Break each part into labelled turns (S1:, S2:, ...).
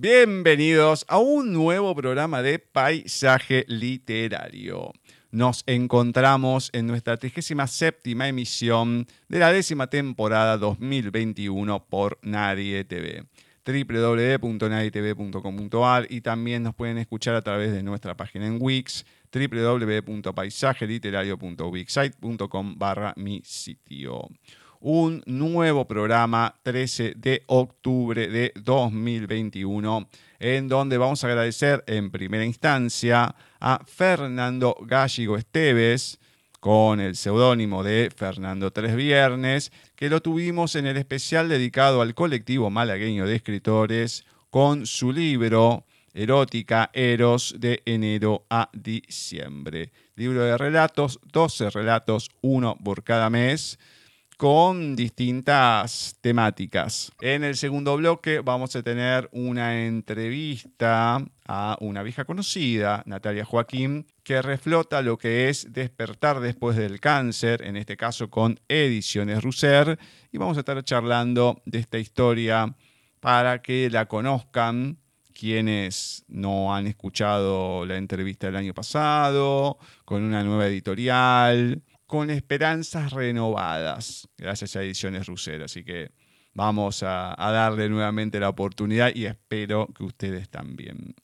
S1: Bienvenidos a un nuevo programa de Paisaje Literario. Nos encontramos en nuestra 37 emisión de la décima temporada 2021 por Nadie TV www.nadietv.com.ar y también nos pueden escuchar a través de nuestra página en Wix www.paisajeliterario.wixsite.com barra mi sitio un nuevo programa 13 de octubre de 2021, en donde vamos a agradecer en primera instancia a Fernando Gallego Esteves, con el seudónimo de Fernando Tres Viernes, que lo tuvimos en el especial dedicado al colectivo malagueño de escritores, con su libro Erótica Eros de enero a diciembre. Libro de relatos, 12 relatos, uno por cada mes con distintas temáticas. En el segundo bloque vamos a tener una entrevista a una vieja conocida, Natalia Joaquín, que reflota lo que es despertar después del cáncer, en este caso con Ediciones Russer, y vamos a estar charlando de esta historia para que la conozcan quienes no han escuchado la entrevista del año pasado, con una nueva editorial, con esperanzas renovadas, gracias a Ediciones Rusero. Así que vamos a, darle nuevamente la oportunidad y espero que ustedes también.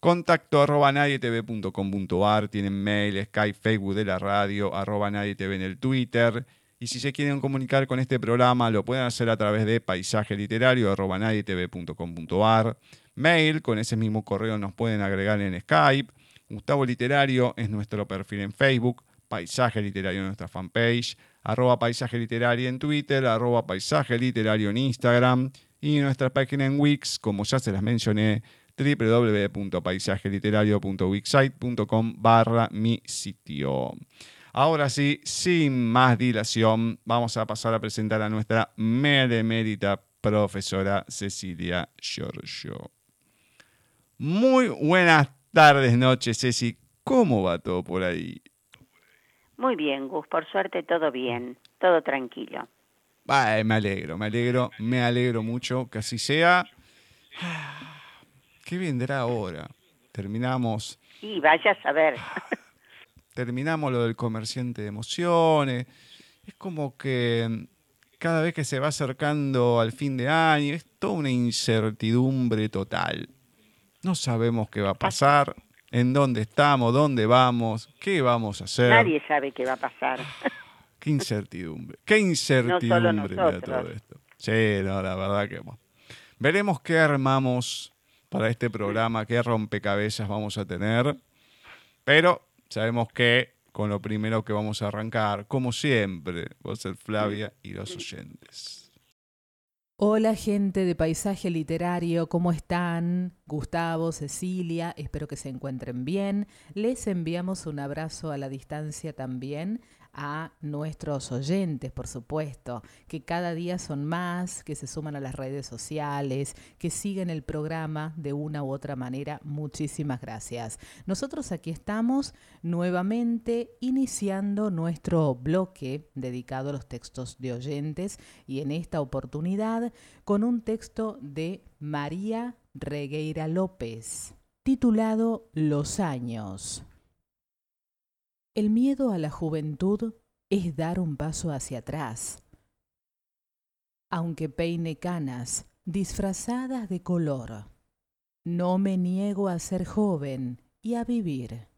S1: Contacto arroba nadietv.com.ar, tienen mail, Skype, Facebook de la radio, arroba nadietv en el Twitter. Y si se quieren comunicar con este programa, lo pueden hacer a través de paisaje literario arroba nadietv.com.ar. Mail, con ese mismo correo nos pueden agregar en Skype. Gustavo Literario es nuestro perfil en Facebook. Paisaje Literario en nuestra fanpage, arroba Paisaje Literario en Twitter, arroba Paisaje Literario en Instagram y nuestra página en Wix, como ya se las mencioné, www.paisajeliterario.wixsite.com barra mi sitio. Ahora sí, sin más dilación, vamos a pasar a presentar a nuestra meremérita profesora Cecilia Giorgio. Muy buenas tardes, noches, Ceci. ¿Cómo va todo por ahí?
S2: Muy bien, Gus, por suerte todo bien, todo tranquilo.
S1: me alegro, me alegro, me alegro mucho que así sea. ¿Qué vendrá ahora? Terminamos.
S2: Sí, vaya a saber.
S1: Terminamos lo del comerciante de emociones. Es como que cada vez que se va acercando al fin de año, es toda una incertidumbre total. No sabemos qué va a pasar, en dónde estamos, dónde vamos, qué vamos a hacer.
S2: Nadie sabe qué va a pasar.
S1: qué incertidumbre, qué incertidumbre no todo esto. Sí, no, la verdad que veremos qué armamos para este programa, qué rompecabezas vamos a tener, pero sabemos que con lo primero que vamos a arrancar, como siempre, vos, Flavia y los oyentes.
S3: Hola gente de Paisaje Literario, ¿cómo están? Gustavo, Cecilia, espero que se encuentren bien. Les enviamos un abrazo a la distancia también a nuestros oyentes, por supuesto, que cada día son más, que se suman a las redes sociales, que siguen el programa de una u otra manera. Muchísimas gracias. Nosotros aquí estamos nuevamente iniciando nuestro bloque dedicado a los textos de oyentes y en esta oportunidad con un texto de María Regueira López titulado Los años. El miedo a la juventud es dar un paso hacia atrás. Aunque peine canas disfrazadas de color, no me niego a ser joven y a vivir.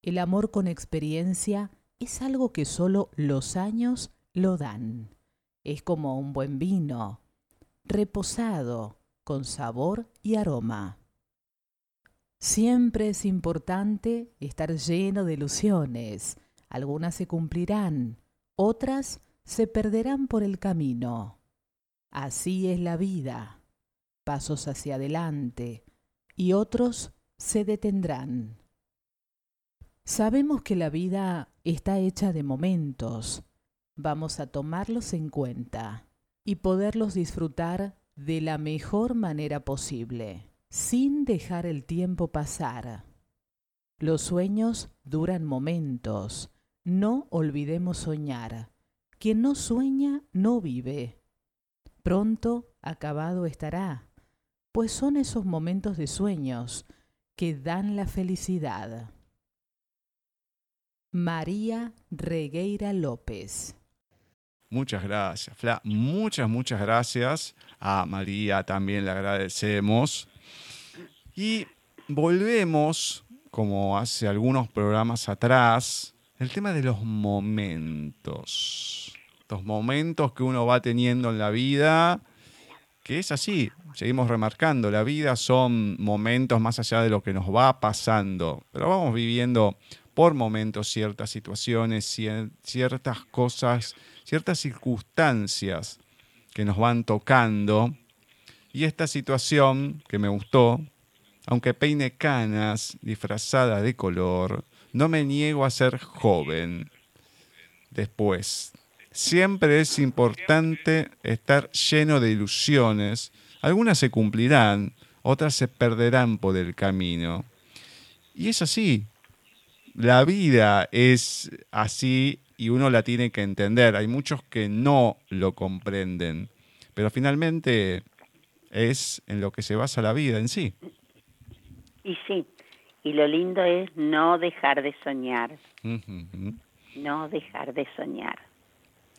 S3: El amor con experiencia es algo que solo los años lo dan. Es como un buen vino, reposado, con sabor y aroma. Siempre es importante estar lleno de ilusiones. Algunas se cumplirán, otras se perderán por el camino. Así es la vida. Pasos hacia adelante y otros se detendrán. Sabemos que la vida está hecha de momentos. Vamos a tomarlos en cuenta y poderlos disfrutar de la mejor manera posible sin dejar el tiempo pasar. Los sueños duran momentos. No olvidemos soñar. Quien no sueña no vive. Pronto acabado estará. pues son esos momentos de sueños que dan la felicidad. María Regueira López.
S1: Muchas gracias, Fla. Muchas, muchas gracias. A María también le agradecemos. Y volvemos, como hace algunos programas atrás, el tema de los momentos. Los momentos que uno va teniendo en la vida, que es así, seguimos remarcando, la vida son momentos más allá de lo que nos va pasando, pero vamos viviendo por momentos ciertas situaciones, ciertas cosas, ciertas circunstancias que nos van tocando. Y esta situación que me gustó, aunque peine canas disfrazada de color, no me niego a ser joven. Después, siempre es importante estar lleno de ilusiones. Algunas se cumplirán, otras se perderán por el camino. Y es así, la vida es así y uno la tiene que entender. Hay muchos que no lo comprenden, pero finalmente es en lo que se basa la vida en sí.
S2: Y sí, y lo lindo es no dejar de soñar. No dejar de soñar.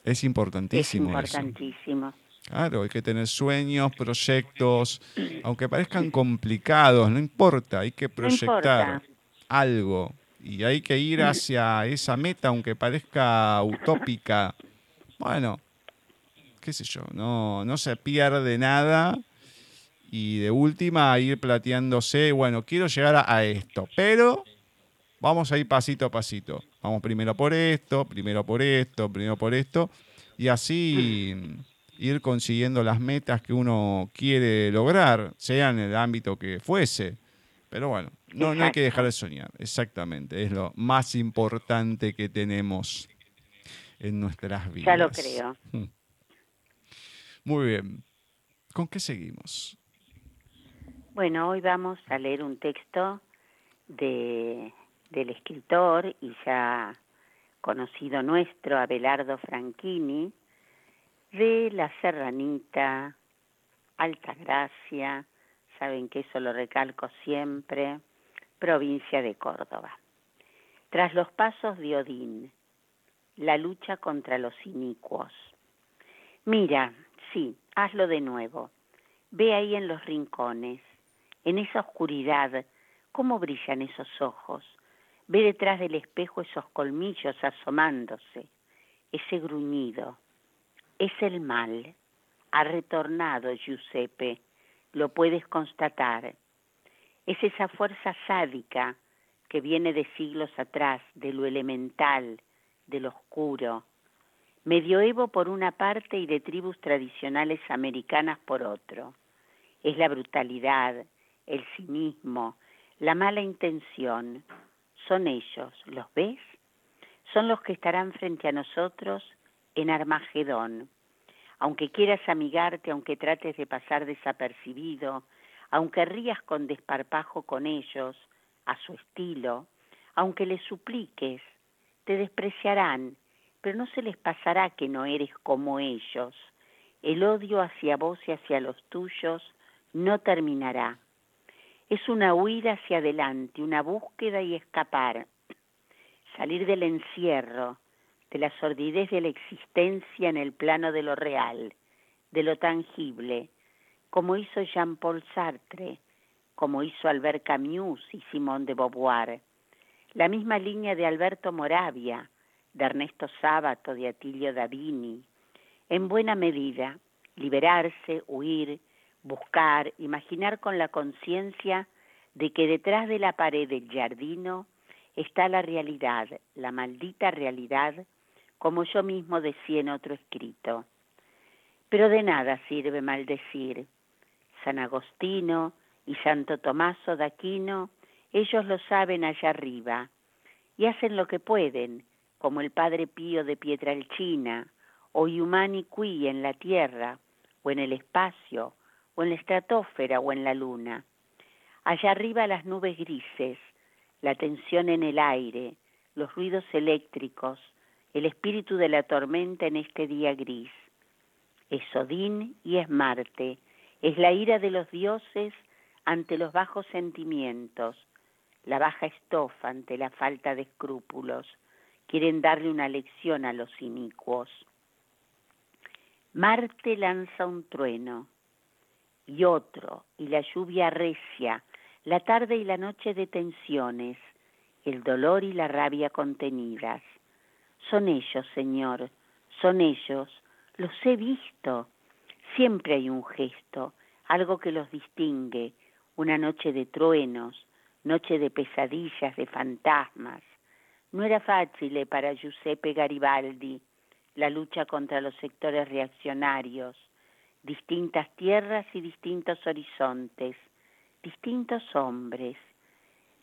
S1: Es importantísimo.
S2: Es importantísimo.
S1: Claro, hay que tener sueños, proyectos, aunque parezcan complicados, no importa, hay que proyectar algo y hay que ir hacia esa meta, aunque parezca utópica. Bueno, qué sé yo, no, no se pierde nada y de última ir plateándose, bueno, quiero llegar a, esto, pero vamos a ir pasito a pasito. Vamos primero por esto, primero por esto, primero por esto, y así ir consiguiendo las metas que uno quiere lograr, sea en el ámbito que fuese. Pero bueno, no, no hay que dejar de soñar, exactamente. Es lo más importante que tenemos en nuestras vidas.
S2: Ya lo creo.
S1: Muy bien. ¿Con qué seguimos?
S2: Bueno, hoy vamos a leer un texto de, del escritor y ya conocido nuestro, Abelardo Franchini, de La Serranita, Alta Gracia, saben que eso lo recalco siempre, provincia de Córdoba. Tras los pasos de Odín, la lucha contra los inicuos. Mira, sí, hazlo de nuevo. Ve ahí en los rincones, en esa oscuridad, cómo brillan esos ojos. Ve detrás del espejo esos colmillos asomándose, ese gruñido. Es el mal. Ha retornado Giuseppe lo puedes constatar. Es esa fuerza sádica que viene de siglos atrás, de lo elemental, de lo oscuro, medioevo por una parte y de tribus tradicionales americanas por otro. Es la brutalidad, el cinismo, la mala intención. Son ellos, ¿los ves? Son los que estarán frente a nosotros en Armagedón aunque quieras amigarte, aunque trates de pasar desapercibido, aunque rías con desparpajo con ellos, a su estilo, aunque les supliques, te despreciarán, pero no se les pasará que no eres como ellos. El odio hacia vos y hacia los tuyos no terminará. Es una huida hacia adelante, una búsqueda y escapar, salir del encierro, de la sordidez de la existencia en el plano de lo real, de lo tangible, como hizo Jean-Paul Sartre, como hizo Albert Camus y Simone de Beauvoir, la misma línea de Alberto Moravia, de Ernesto Sábato, de Atilio Davini, en buena medida, liberarse, huir, buscar, imaginar con la conciencia de que detrás de la pared del jardino está la realidad, la maldita realidad como yo mismo decía en otro escrito. Pero de nada sirve maldecir. San Agostino y Santo Tomaso de Aquino, ellos lo saben allá arriba, y hacen lo que pueden, como el Padre Pío de Pietralcina, o Humani Qui en la tierra, o en el espacio, o en la estratosfera, o en la luna. Allá arriba las nubes grises, la tensión en el aire, los ruidos eléctricos, el espíritu de la tormenta en este día gris. Es Odín y es Marte, Es la ira de los dioses ante los bajos sentimientos, la baja estofa ante la falta de escrúpulos. Quieren darle una lección a los inicuos. Marte lanza un trueno y otro, y la lluvia recia, la tarde y la noche de tensiones, el dolor y la rabia contenidas. Son ellos, Señor, son ellos, los he visto. Siempre hay un gesto, algo que los distingue, una noche de truenos, noche de pesadillas, de fantasmas. No era fácil para Giuseppe Garibaldi la lucha contra los sectores reaccionarios, distintas tierras y distintos horizontes, distintos hombres,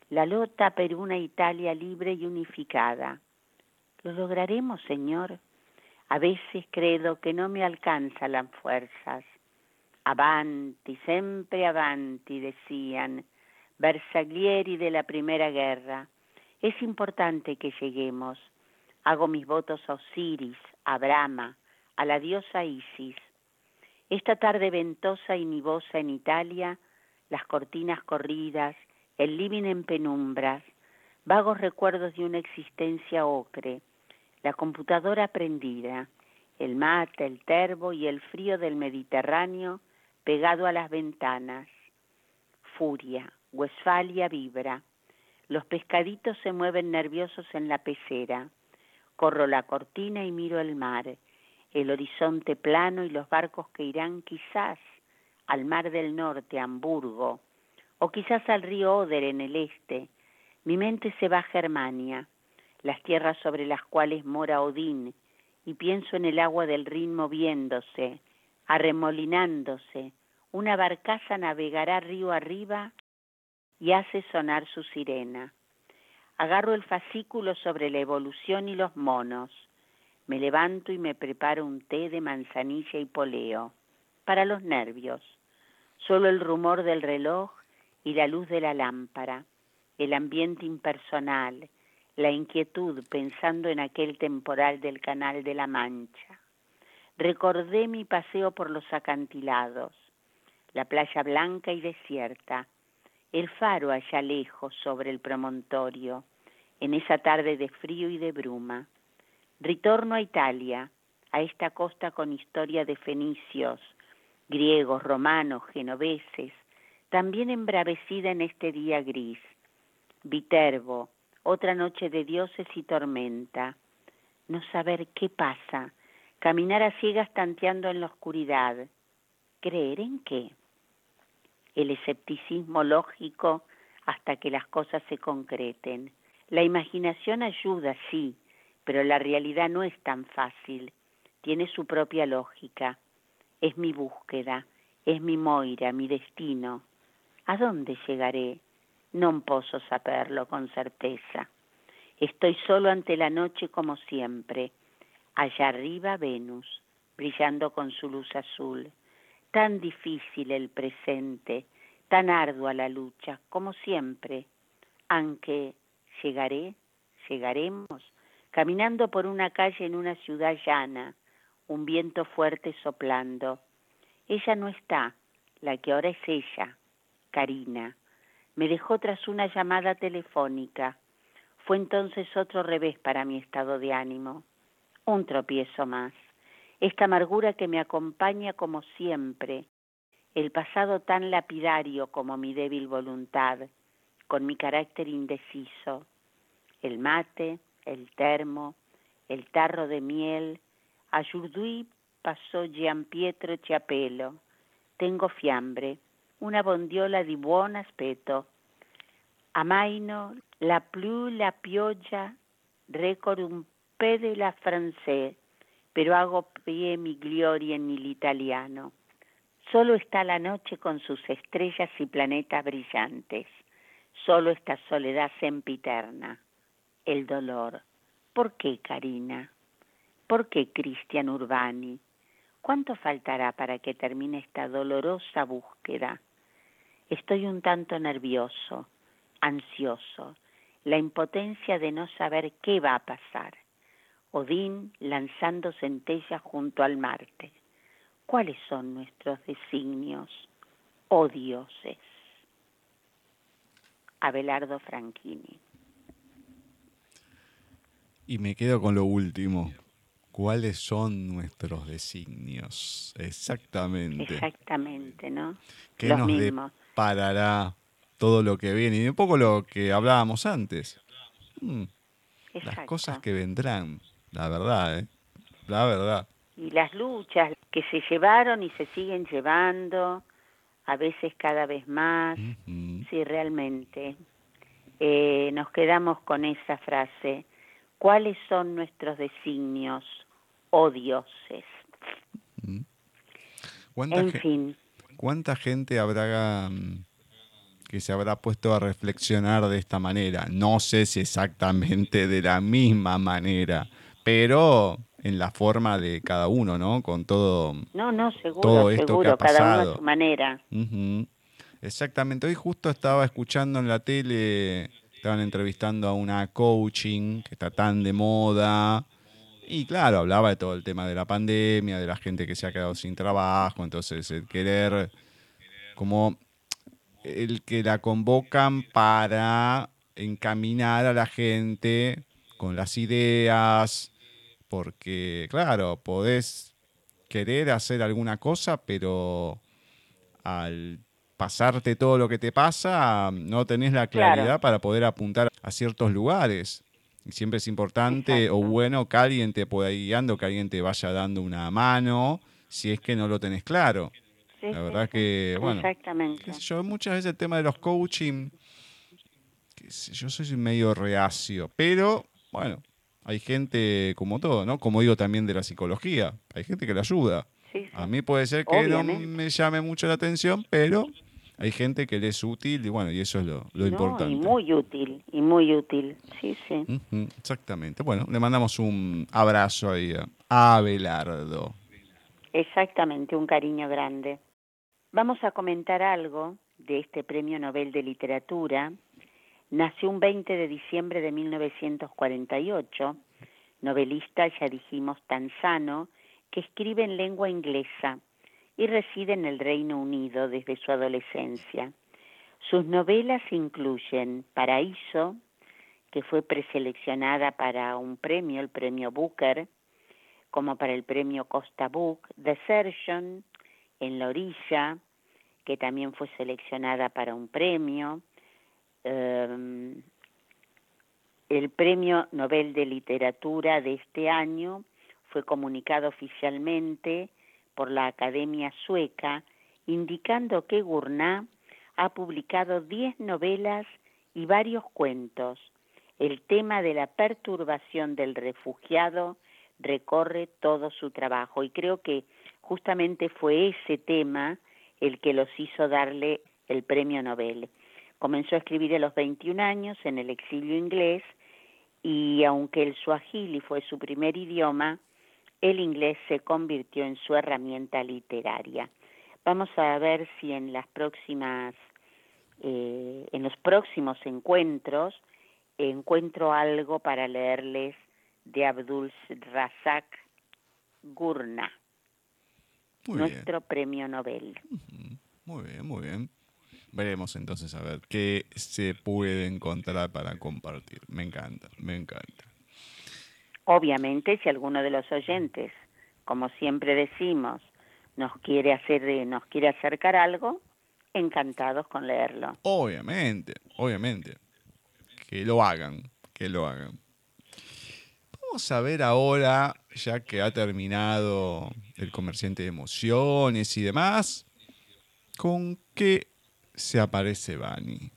S2: la lota per una Italia libre y unificada. ¿Lo lograremos, Señor? A veces credo que no me alcanzan las fuerzas. Avanti, siempre avanti, decían Bersaglieri de la Primera Guerra. Es importante que lleguemos. Hago mis votos a Osiris, a Brahma, a la diosa Isis. Esta tarde ventosa y nivosa en Italia, las cortinas corridas, el living en penumbras, vagos recuerdos de una existencia ocre, la computadora prendida, el mate, el terbo y el frío del Mediterráneo pegado a las ventanas. Furia, Westfalia vibra. Los pescaditos se mueven nerviosos en la pecera. Corro la cortina y miro el mar, el horizonte plano y los barcos que irán quizás al mar del norte, Hamburgo, o quizás al río Oder en el este. Mi mente se va a Germania las tierras sobre las cuales mora Odín, y pienso en el agua del Rin moviéndose, arremolinándose, una barcaza navegará río arriba y hace sonar su sirena. Agarro el fascículo sobre la evolución y los monos. Me levanto y me preparo un té de manzanilla y poleo. Para los nervios. Solo el rumor del reloj y la luz de la lámpara. El ambiente impersonal, la inquietud pensando en aquel temporal del Canal de la Mancha. Recordé mi paseo por los acantilados, la playa blanca y desierta, el faro allá lejos sobre el promontorio, en esa tarde de frío y de bruma. Ritorno a Italia, a esta costa con historia de fenicios, griegos, romanos, genoveses, también embravecida en este día gris. Viterbo, otra noche de dioses y tormenta, no saber qué pasa, caminar a ciegas tanteando en la oscuridad, creer en qué, el escepticismo lógico hasta que las cosas se concreten. La imaginación ayuda, sí, pero la realidad no es tan fácil, tiene su propia lógica, es mi búsqueda, es mi moira, mi destino. ¿A dónde llegaré? No posso saberlo con certeza. Estoy solo ante la noche como siempre. Allá arriba Venus, brillando con su luz azul. Tan difícil el presente, tan ardua la lucha, como siempre. Aunque llegaré, llegaremos, caminando por una calle en una ciudad llana, un viento fuerte soplando. Ella no está, la que ahora es ella, Karina. Me dejó tras una llamada telefónica. Fue entonces otro revés para mi estado de ánimo, un tropiezo más, esta amargura que me acompaña como siempre, el pasado tan lapidario como mi débil voluntad, con mi carácter indeciso, el mate, el termo, el tarro de miel, a pasó Gian Pietro Chiapello, tengo fiambre, una bondiola di buon aspetto. Amaino la plu la pioggia record un pe de la francés, pero hago pie mi gloria en el italiano. Solo está la noche con sus estrellas y planetas brillantes. Solo esta soledad sempiterna. El dolor. ¿Por qué, Karina? ¿Por qué, Cristian Urbani? ¿Cuánto faltará para que termine esta dolorosa búsqueda? Estoy un tanto nervioso, ansioso, la impotencia de no saber qué va a pasar. Odín lanzando centellas junto al Marte. ¿Cuáles son nuestros designios? o dioses. Abelardo Franchini.
S1: Y me quedo con lo último. ¿Cuáles son nuestros designios? Exactamente.
S2: Exactamente, ¿no?
S1: ¿Qué nos deparará todo lo que viene? Y un poco lo que hablábamos antes. Mm, las cosas que vendrán, la verdad, ¿eh? La verdad.
S2: Y las luchas que se llevaron y se siguen llevando, a veces cada vez más. Sí, realmente. Eh, nos quedamos con esa frase. ¿Cuáles son nuestros designios, oh dioses?
S1: en fin. ¿Cuánta gente habrá mm, que se habrá puesto a reflexionar de esta manera? No sé si exactamente de la misma manera, pero en la forma de cada uno, ¿no? Con todo,
S2: no, no, seguro, todo esto seguro, que ha pasado. cada uno a su manera.
S1: Exactamente. Hoy justo estaba escuchando en la tele, estaban entrevistando a una coaching que está tan de moda. Y claro, hablaba de todo el tema de la pandemia, de la gente que se ha quedado sin trabajo, entonces el querer, como el que la convocan para encaminar a la gente con las ideas, porque, claro, podés querer hacer alguna cosa, pero al pasarte todo lo que te pasa, no tenés la claridad para poder apuntar a ciertos lugares. Y siempre es importante o bueno que alguien te pueda ir guiando, que alguien te vaya dando una mano, si es que no lo tenés claro. la verdad que, bueno,
S2: Exactamente.
S1: yo, muchas veces el tema de los coaching, yo soy medio reacio, pero bueno, hay gente como todo, ¿no? Como digo también de la psicología, hay gente que le ayuda. A mí puede ser que no me llame mucho la atención, pero hay gente que le es útil y bueno, y eso es lo, importante.
S2: Y muy útil, y muy útil, sí, sí.
S1: exactamente. Bueno, le mandamos un abrazo ahí a Abelardo.
S2: Exactamente, un cariño grande. Vamos a comentar algo de este Premio Nobel de Literatura Nació un 20 de diciembre de 1948, novelista, ya dijimos, tan sano, que escribe en lengua inglesa y reside en el Reino Unido desde su adolescencia. Sus novelas incluyen Paraíso, que fue preseleccionada para un premio, el premio Booker, como para el premio Costa Book, Desertion, En la orilla, que también fue seleccionada para un premio, Em, el Premio Nobel de Literatura de este año fue comunicado oficialmente por la Academia Sueca, indicando que Gurnah ha publicado diez novelas y varios cuentos. El tema de la perturbación del refugiado recorre todo su trabajo y creo que justamente fue ese tema el que los hizo darle el premio Nobel. Comenzó a escribir a los 21 años en el exilio inglés y aunque el suajili fue su primer idioma, el inglés se convirtió en su herramienta literaria. Vamos a ver si en las próximas, eh, en los próximos encuentros encuentro algo para leerles de Abdul Razak Gurna, nuestro premio Nobel.
S1: Muy bien, muy bien. Veremos entonces a ver qué se puede encontrar para compartir. Me encanta, me encanta.
S2: Obviamente, si alguno de los oyentes, como siempre decimos, nos quiere hacer, nos quiere acercar algo, encantados con leerlo.
S1: Obviamente, obviamente. Que lo hagan, que lo hagan. Vamos a ver ahora, ya que ha terminado el comerciante de emociones y demás, con qué se aparece Bani.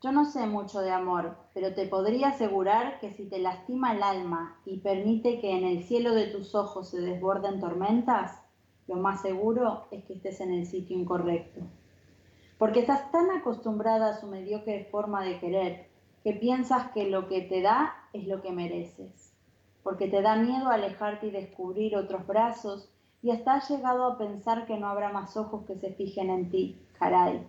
S4: Yo no sé mucho de amor, pero te podría asegurar que si te lastima el alma y permite que en el cielo de tus ojos se desborden tormentas, lo más seguro es que estés en el sitio incorrecto. Porque estás tan acostumbrada a su mediocre forma de querer que piensas que lo que te da es lo que mereces. Porque te da miedo alejarte y descubrir otros brazos y hasta has llegado a pensar que no habrá más ojos que se fijen en ti. Caray,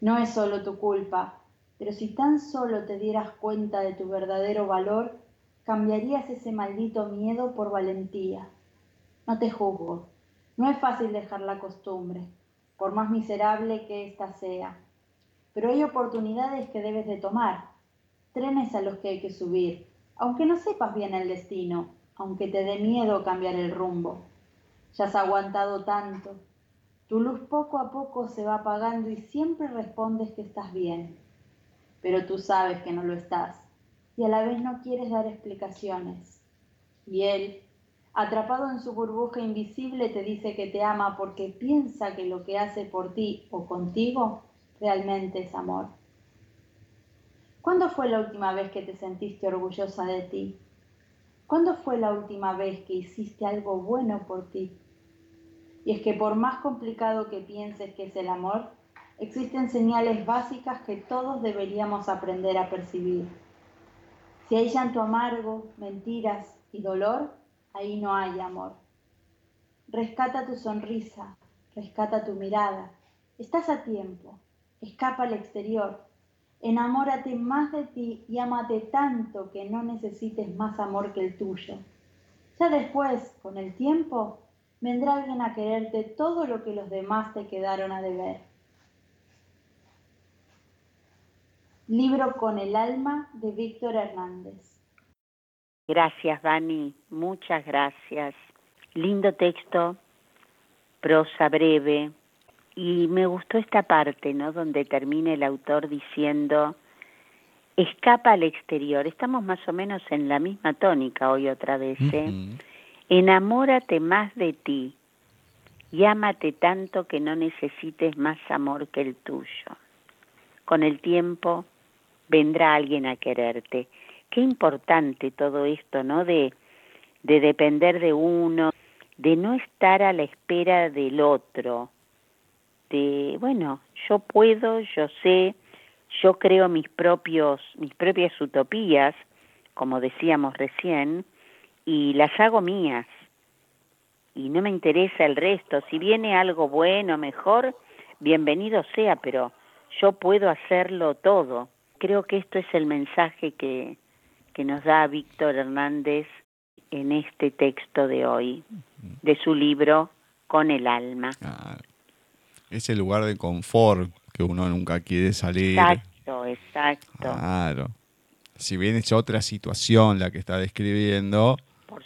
S4: no es solo tu culpa, pero si tan solo te dieras cuenta de tu verdadero valor, cambiarías ese maldito miedo por valentía. No te juzgo. No es fácil dejar la costumbre. por más miserable que ésta sea. Pero hay oportunidades que debes de tomar, trenes a los que hay que subir, aunque no sepas bien el destino, aunque te dé miedo cambiar el rumbo. Ya has aguantado tanto. Tu luz poco a poco se va apagando y siempre respondes que estás bien. Pero tú sabes que no lo estás y a la vez no quieres dar explicaciones. Y él, atrapado en su burbuja invisible, te dice que te ama porque piensa que lo que hace por ti o contigo realmente es amor. ¿Cuándo fue la última vez que te sentiste orgullosa de ti? ¿Cuándo fue la última vez que hiciste algo bueno por ti? Y es que por más complicado que pienses que es el amor, existen señales básicas que todos deberíamos aprender a percibir. Si hay llanto amargo, mentiras y dolor, ahí no hay amor. Rescata tu sonrisa, rescata tu mirada. Estás a tiempo. Escapa al exterior Enamórate más de ti y amate tanto que no necesites más amor que el tuyo. Ya después, con el tiempo, vendrá alguien a quererte todo lo que los demás te quedaron a deber. Libro con el alma de Víctor Hernández.
S2: Gracias, Dani. Muchas gracias. Lindo texto, prosa breve, y me gustó esta parte, ¿no? Donde termina el autor diciendo, escapa al exterior. Estamos más o menos en la misma tónica hoy otra vez, ¿eh? Enamórate más de ti y ámate tanto que no necesites más amor que el tuyo. Con el tiempo vendrá alguien a quererte. Qué importante todo esto, ¿no? De, de depender de uno, de no estar a la espera del otro, bueno, yo puedo, yo sé, yo creo mis propios, mis propias utopías, como decíamos recién, y las hago mías. Y no me interesa el resto. Si viene algo bueno, mejor, bienvenido sea, pero yo puedo hacerlo todo. Creo que esto es el mensaje que, que nos da Víctor Hernández en este texto de hoy, de su libro Con el alma.
S1: Ah, ese lugar de confort que uno nunca quiere salir.
S2: Exacto, exacto.
S1: Claro. Si bien es otra situación la que está describiendo,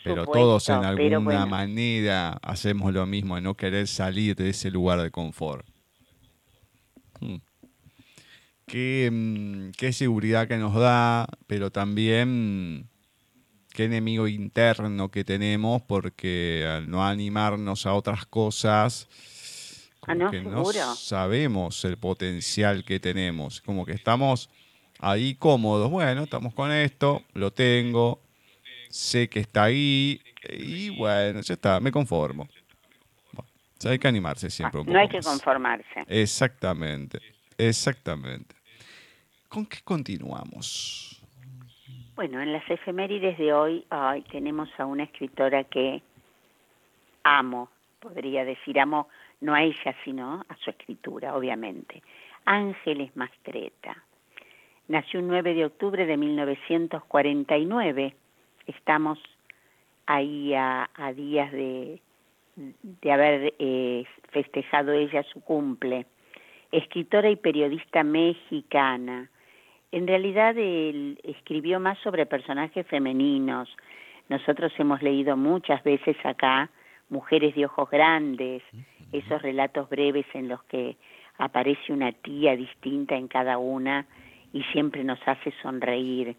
S1: pero todos en alguna manera hacemos lo mismo, no querer salir de ese lugar de confort. Hmm. Qué, mm, qué, seguridad que nos da, pero también qué enemigo interno que tenemos, porque al no animarnos a otras cosas,
S2: Ah, no, que no
S1: sabemos el potencial que tenemos, como que estamos ahí cómodos, bueno, estamos con esto, lo tengo, sé que está ahí y bueno, ya está, me conformo. hay que animarse siempre un
S2: No hay que conformarse.
S1: Exactamente, exactamente. ¿Con qué continuamos?
S2: Bueno, en las efemérides de hoy tenemos a una escritora que amo, podría decir, amo no a ella, sino a su escritura, obviamente. Ángeles Mastreta. Nació un 9 de octubre de 1949. Estamos ahí a, días de, de haber eh, festejado ella su cumple. Escritora y periodista mexicana. En realidad él escribió más sobre personajes femeninos. Nosotros hemos leído muchas veces acá Mujeres de Ojos Grandes, esos relatos breves en los que aparece una tía distinta en cada una y siempre nos hace sonreír.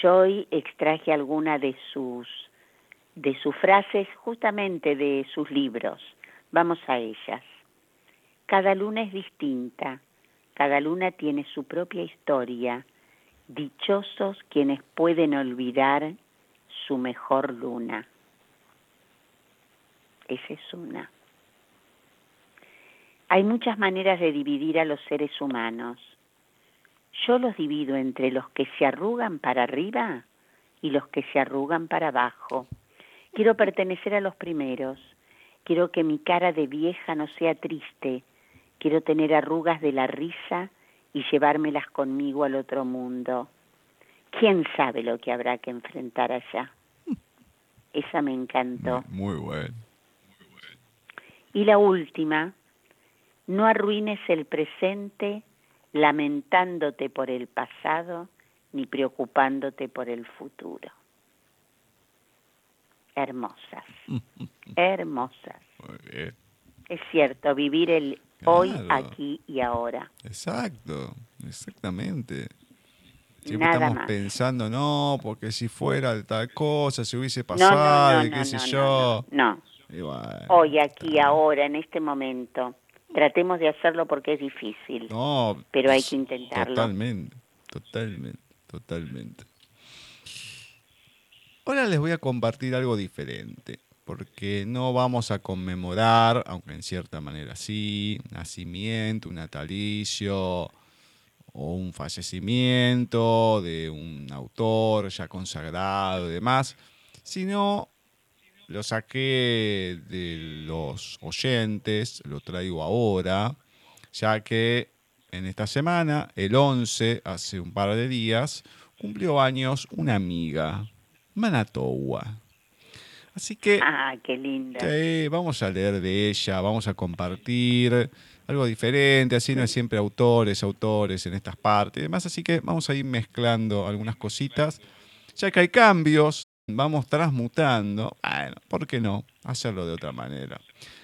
S2: Yo hoy extraje alguna de sus de sus frases justamente de sus libros. Vamos a ellas. Cada luna es distinta, cada luna tiene su propia historia. Dichosos quienes pueden olvidar su mejor luna. Esa es una. Hay muchas maneras de dividir a los seres humanos. Yo los divido entre los que se arrugan para arriba y los que se arrugan para abajo. Quiero pertenecer a los primeros. Quiero que mi cara de vieja no sea triste. Quiero tener arrugas de la risa y llevármelas conmigo al otro mundo. ¿Quién sabe lo que habrá que enfrentar allá? Esa me encantó.
S1: Muy bueno.
S2: Y la última, No arruines el presente lamentándote por el pasado ni preocupándote por el futuro. Hermosas, hermosas.
S1: Muy bien.
S2: Es cierto, vivir el hoy,
S1: Claro.
S2: aquí y ahora.
S1: Exacto, exactamente. Siempre
S2: Nada
S1: estamos
S2: más.
S1: pensando, no, porque si fuera tal cosa, si hubiese
S2: No, no,
S1: pasado,
S2: no,
S1: y qué
S2: no,
S1: sé yo.
S2: no,
S1: bueno,
S2: Hoy, aquí, ahora, en este momento. Tratemos de hacerlo porque es difícil.
S1: No,
S2: Pero hay que intentarlo.
S1: Totalmente, totalmente, totalmente. Ahora les voy a compartir algo diferente, porque no vamos a conmemorar, aunque en cierta manera sí, nacimiento, un natalicio o un fallecimiento de un autor ya consagrado y demás, sino lo saqué de los oyentes, lo traigo ahora, ya que en esta semana, el 11, hace un par de días, cumplió años una amiga, Manatowa. Así que
S2: Ah, qué linda.
S1: sí, vamos a leer de ella, vamos a compartir algo diferente, así no es siempre autores, autores en estas partes y demás, así que vamos a ir mezclando algunas cositas, ya que hay cambios, vamos transmutando, bueno, ¿por qué no? Hacerlo de otra manera.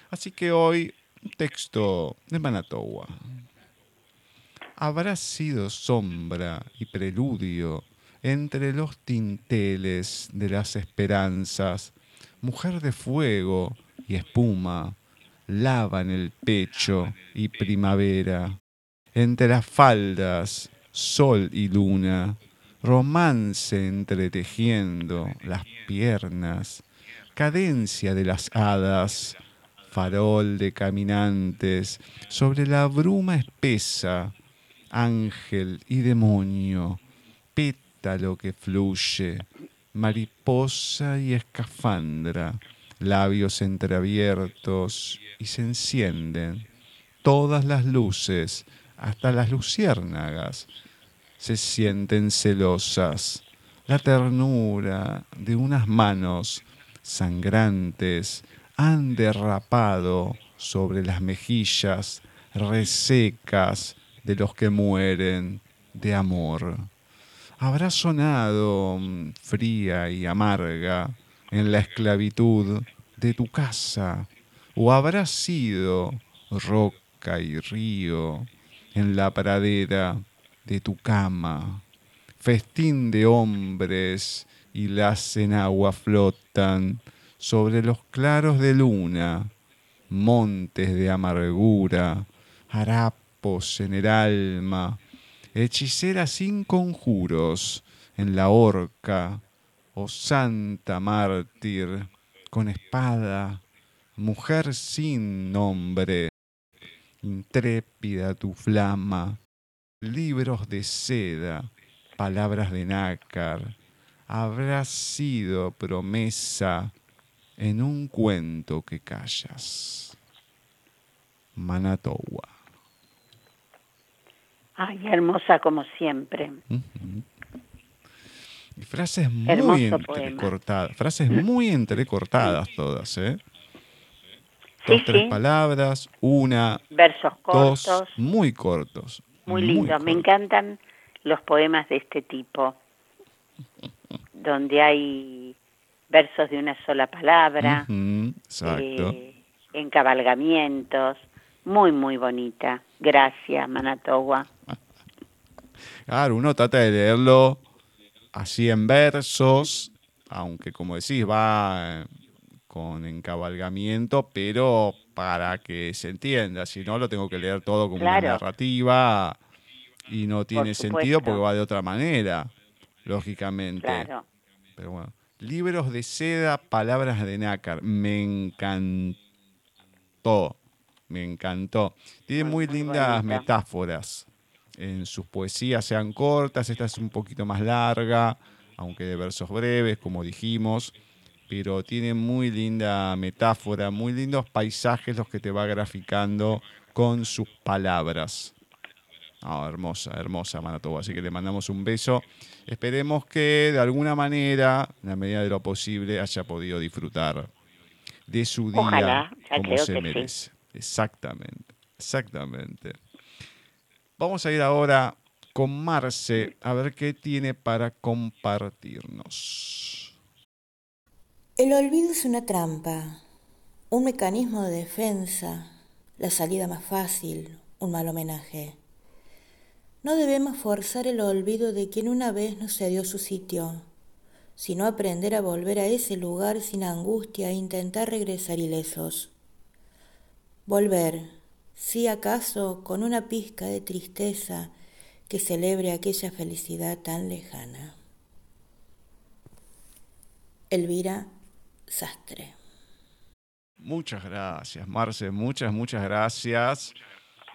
S1: Así que hoy, un texto de Manatowa. Habrá sido sombra y preludio entre los tinteles de las esperanzas, mujer de fuego y espuma, lava en el pecho y primavera, entre las faldas, sol y luna, romance entretejiendo las piernas, cadencia de las hadas, farol de caminantes. Sobre la bruma espesa, ángel y demonio, pétalo que fluye, mariposa y escafandra, labios entreabiertos y se encienden todas las luces, hasta las luciérnagas, se sienten celosas. La ternura de unas manos sangrantes han derrapado sobre las mejillas resecas de los que mueren de amor. Habrá sonado mm, fría y amarga en la esclavitud de tu casa, o habrá sido roca y río en la pradera de tu cama, festín de hombres y las en agua flotan sobre los claros de luna, montes de amargura, harapos en el alma, hechicera sin conjuros en la horca, oh santa mártir, con espada, mujer sin nombre, intrépida tu flama, libros de seda, palabras de nácar, habrá sido promesa en un cuento que callas. Manatowa.
S2: Ay, hermosa como siempre.
S1: Y frases muy entrecortadas, frases muy entrecortadas todas, ¿eh?
S2: Sí,
S1: Dos, tres
S2: sí.
S1: palabras, una,
S2: Versos cortos,
S1: dos, muy cortos.
S2: muy lindos. Me
S1: cortos.
S2: encantan los poemas de este tipo, donde hay versos de una sola palabra,
S1: Ujú, exacto.
S2: eh, encabalgamientos, muy, muy bonita. Gracias, Manatowa.
S1: Claro, uno trata de leerlo así en versos, aunque como decís, va eh, con encabalgamiento, pero para que se entienda, si no lo tengo que leer todo como
S2: Claro.
S1: una narrativa y no tiene sentido porque va de otra manera, lógicamente.
S2: Claro.
S1: Pero bueno, libros de seda, palabras de nácar, me encantó, me encantó. Tiene
S2: Muy,
S1: lindas metáforas en sus poesías, sean cortas, esta es un poquito más larga, aunque de versos breves, como dijimos, pero tiene muy linda metáfora, muy lindos paisajes los que te va graficando con sus palabras. Ah, hermosa, hermosa Manatoba. Así que le mandamos un beso. Esperemos que de alguna manera, en la medida de lo posible, haya podido disfrutar de su día
S2: Ojalá,
S1: como se
S2: que sí.
S1: Exactamente, Exactamente. Vamos a ir ahora con Marce a ver qué tiene para compartirnos.
S5: El olvido es una trampa, un mecanismo de defensa, la salida más fácil, un mal homenaje. No debemos forzar el olvido de quien una vez nos cedió su sitio, sino aprender a volver a ese lugar sin angustia e intentar regresar ilesos. Volver, si acaso con una pizca de tristeza que celebre aquella felicidad tan lejana. Elvira Sastre.
S1: Muchas gracias, Marce, muchas, muchas gracias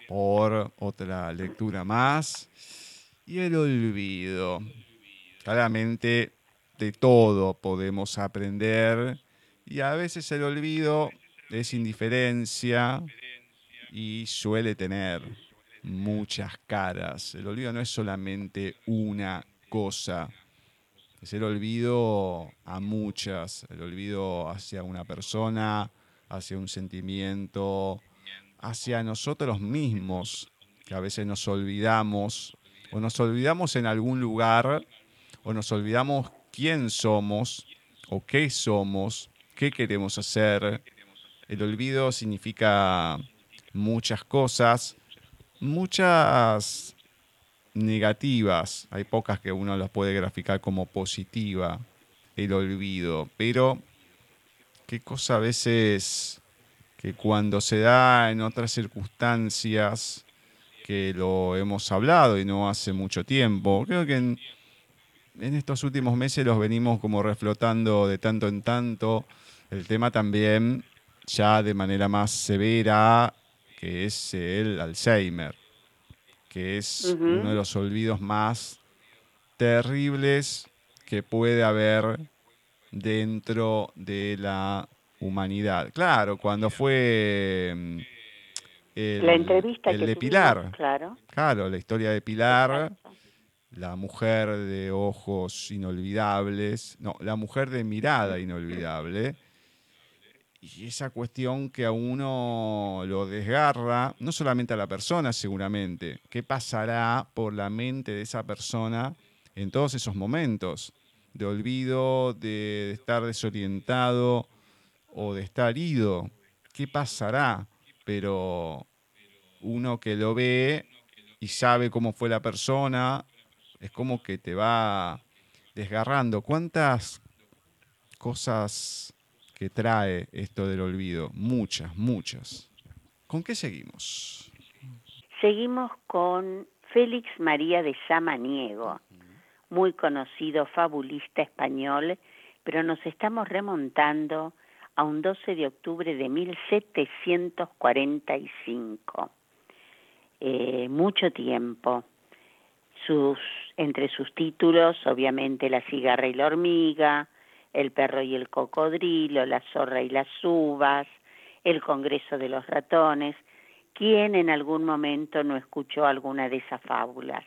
S1: por otra lectura más. Y el olvido. Claramente de todo podemos aprender y a veces el olvido es indiferencia y suele tener muchas caras. El olvido no es solamente una cosa, es el olvido a muchas, el olvido hacia una persona, hacia un sentimiento, hacia nosotros mismos, que a veces nos olvidamos, o nos olvidamos en algún lugar, o nos olvidamos quién somos, o qué somos, qué queremos hacer. El olvido significa muchas cosas, muchas negativas, hay pocas que uno las puede graficar como positiva, el olvido, pero qué cosa a veces que cuando se da en otras circunstancias, que lo hemos hablado y no hace mucho tiempo, creo que en, en estos últimos meses los venimos como reflotando de tanto en tanto, el tema también ya de manera más severa que es el Alzheimer, que es uno de los olvidos más terribles que puede haber dentro de la humanidad. Claro, cuando fue
S2: mm, la entrevista
S1: el de Pilar,
S2: claro.
S1: claro, la historia de Pilar, la mujer de ojos inolvidables, no, la mujer de mirada inolvidable y esa cuestión que a uno lo desgarra, no solamente a la persona seguramente, qué pasará por la mente de esa persona en todos esos momentos de olvido, de estar desorientado o de estar ido, qué pasará, pero uno que lo ve y sabe cómo fue la persona, es como que te va desgarrando. ¿Cuántas cosas que trae esto del olvido. Muchas, muchas. ¿Con qué seguimos?
S2: Seguimos con Félix María de Samaniego, muy conocido fabulista español, pero nos estamos remontando a un 12 de octubre de 1745. Eh, mucho tiempo. Sus, entre sus títulos, obviamente, La cigarra y la hormiga, el perro y el cocodrilo, la zorra y las uvas, el Congreso de los ratones. ¿Quién en algún momento no escuchó alguna de esas fábulas?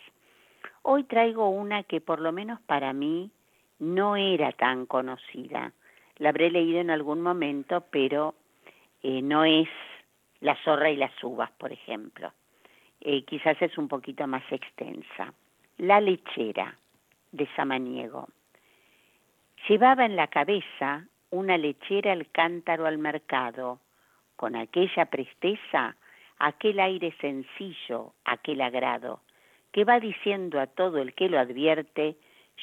S2: Hoy traigo una que por lo menos para mí no era tan conocida. La habré leído en algún momento, pero eh, no es La zorra y las uvas, por ejemplo. Eh, quizás es un poquito más extensa. La lechera de Samaniego. Llevaba en la cabeza una lechera el cántaro al mercado, con aquella presteza, aquel aire sencillo, aquel agrado, que va diciendo a todo el que lo advierte,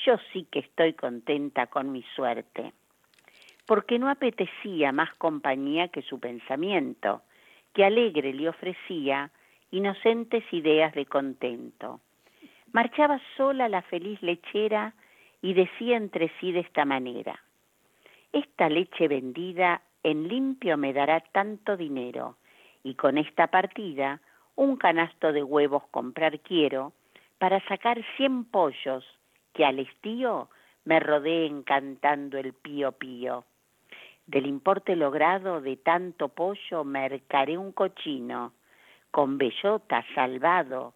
S2: yo sí que estoy contenta con mi suerte, porque no apetecía más compañía que su pensamiento, que alegre le ofrecía inocentes ideas de contento. Marchaba sola la feliz lechera y decía entre sí de esta manera, esta leche vendida en limpio me dará tanto dinero, y con esta partida un canasto de huevos comprar quiero, para sacar cien pollos que al estío me rodeen cantando el pío pío. Del importe logrado de tanto pollo mercaré un cochino, con bellota salvado,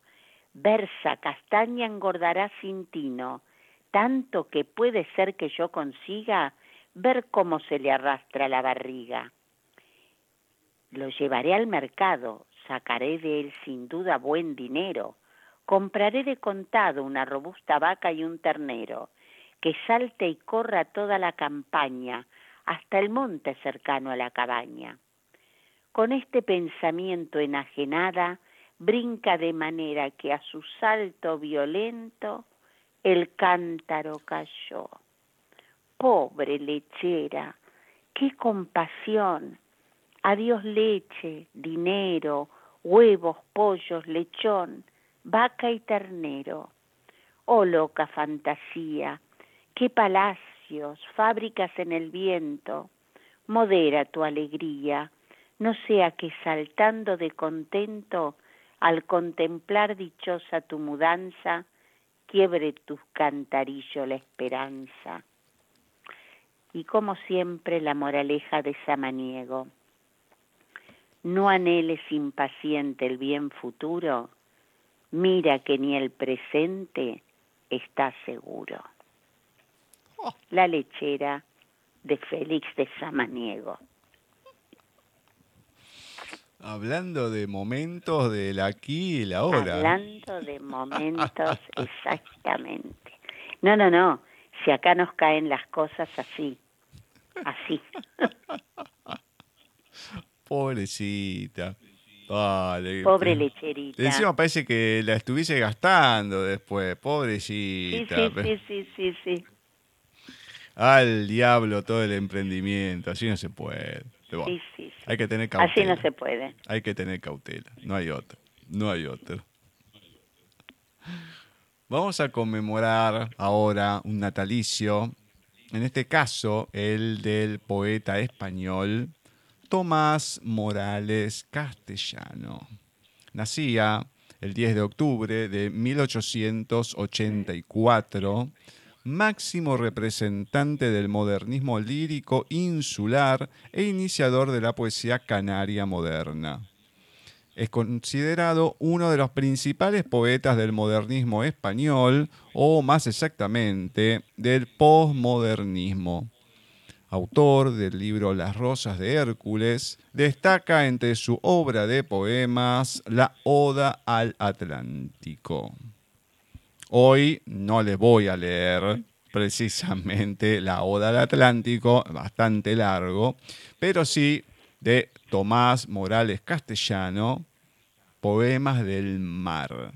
S2: versa castaña engordará sin tino, tanto que puede ser que yo consiga ver cómo se le arrastra la barriga. Lo llevaré al mercado, sacaré de él sin duda buen dinero. Compraré de contado una robusta vaca y un ternero, que salte y corra toda la campaña, hasta el monte cercano a la cabaña. Con este pensamiento enajenada, brinca de manera que a su salto violento el cántaro cayó. Pobre lechera, qué compasión. Adiós leche, dinero, huevos, pollos, lechón, vaca y ternero. Oh loca fantasía, qué palacios, fábricas en el viento. Modera tu alegría, no sea que saltando de contento al contemplar dichosa tu mudanza, quiebre tu cantarillo la esperanza. Y como siempre la moraleja de Samaniego, no anheles impaciente el bien futuro, mira que ni el presente está seguro. Oh. La lechera de Félix de Samaniego.
S1: Hablando de momentos del aquí y la ahora.
S2: Hablando de momentos, exactamente. No, no, no. Si acá nos caen las cosas así. Así.
S1: Pobrecita.
S2: Pobre lecherita.
S1: Encima parece que la estuviese gastando después. Pobrecita.
S2: Sí, sí, sí, sí, sí.
S1: Al diablo todo el emprendimiento. Así no se puede. Hay que tener cautela.
S2: Así no se puede.
S1: Hay que tener cautela. No hay otra. No hay otra. Vamos a conmemorar ahora un natalicio. En este caso, el del poeta español Tomás Morales Castellano. Nacía el 10 de octubre de 1884 máximo representante del modernismo lírico insular e iniciador de la poesía canaria moderna. Es considerado uno de los principales poetas del modernismo español, o más exactamente, del posmodernismo. Autor del libro Las Rosas de Hércules, destaca entre su obra de poemas la Oda al Atlántico. Hoy no les voy a leer precisamente la Oda al Atlántico, bastante largo, pero sí de Tomás Morales Castellano, Poemas del Mar.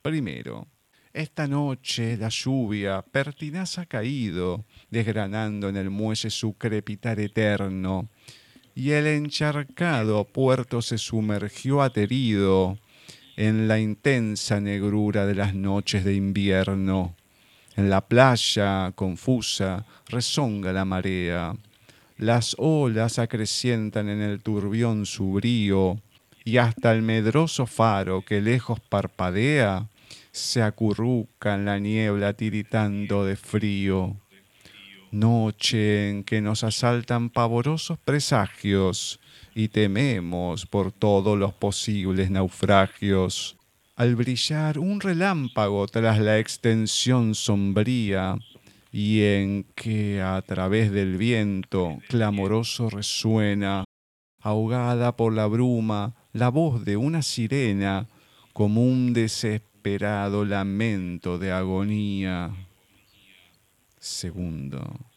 S1: Primero, esta noche la lluvia pertinaz ha caído, desgranando en el muelle su crepitar eterno, y el encharcado puerto se sumergió aterido en la intensa negrura de las noches de invierno. En la playa confusa rezonga la marea. Las olas acrecientan en el turbión su brío y hasta el medroso faro que lejos parpadea se acurruca en la niebla tiritando de frío. Noche en que nos asaltan pavorosos presagios y tememos por todos los posibles naufragios. Al brillar un relámpago tras la extensión sombría, y en que a través del viento clamoroso resuena, ahogada por la bruma, la voz de una sirena, como un desesperado lamento de agonía. Segundo.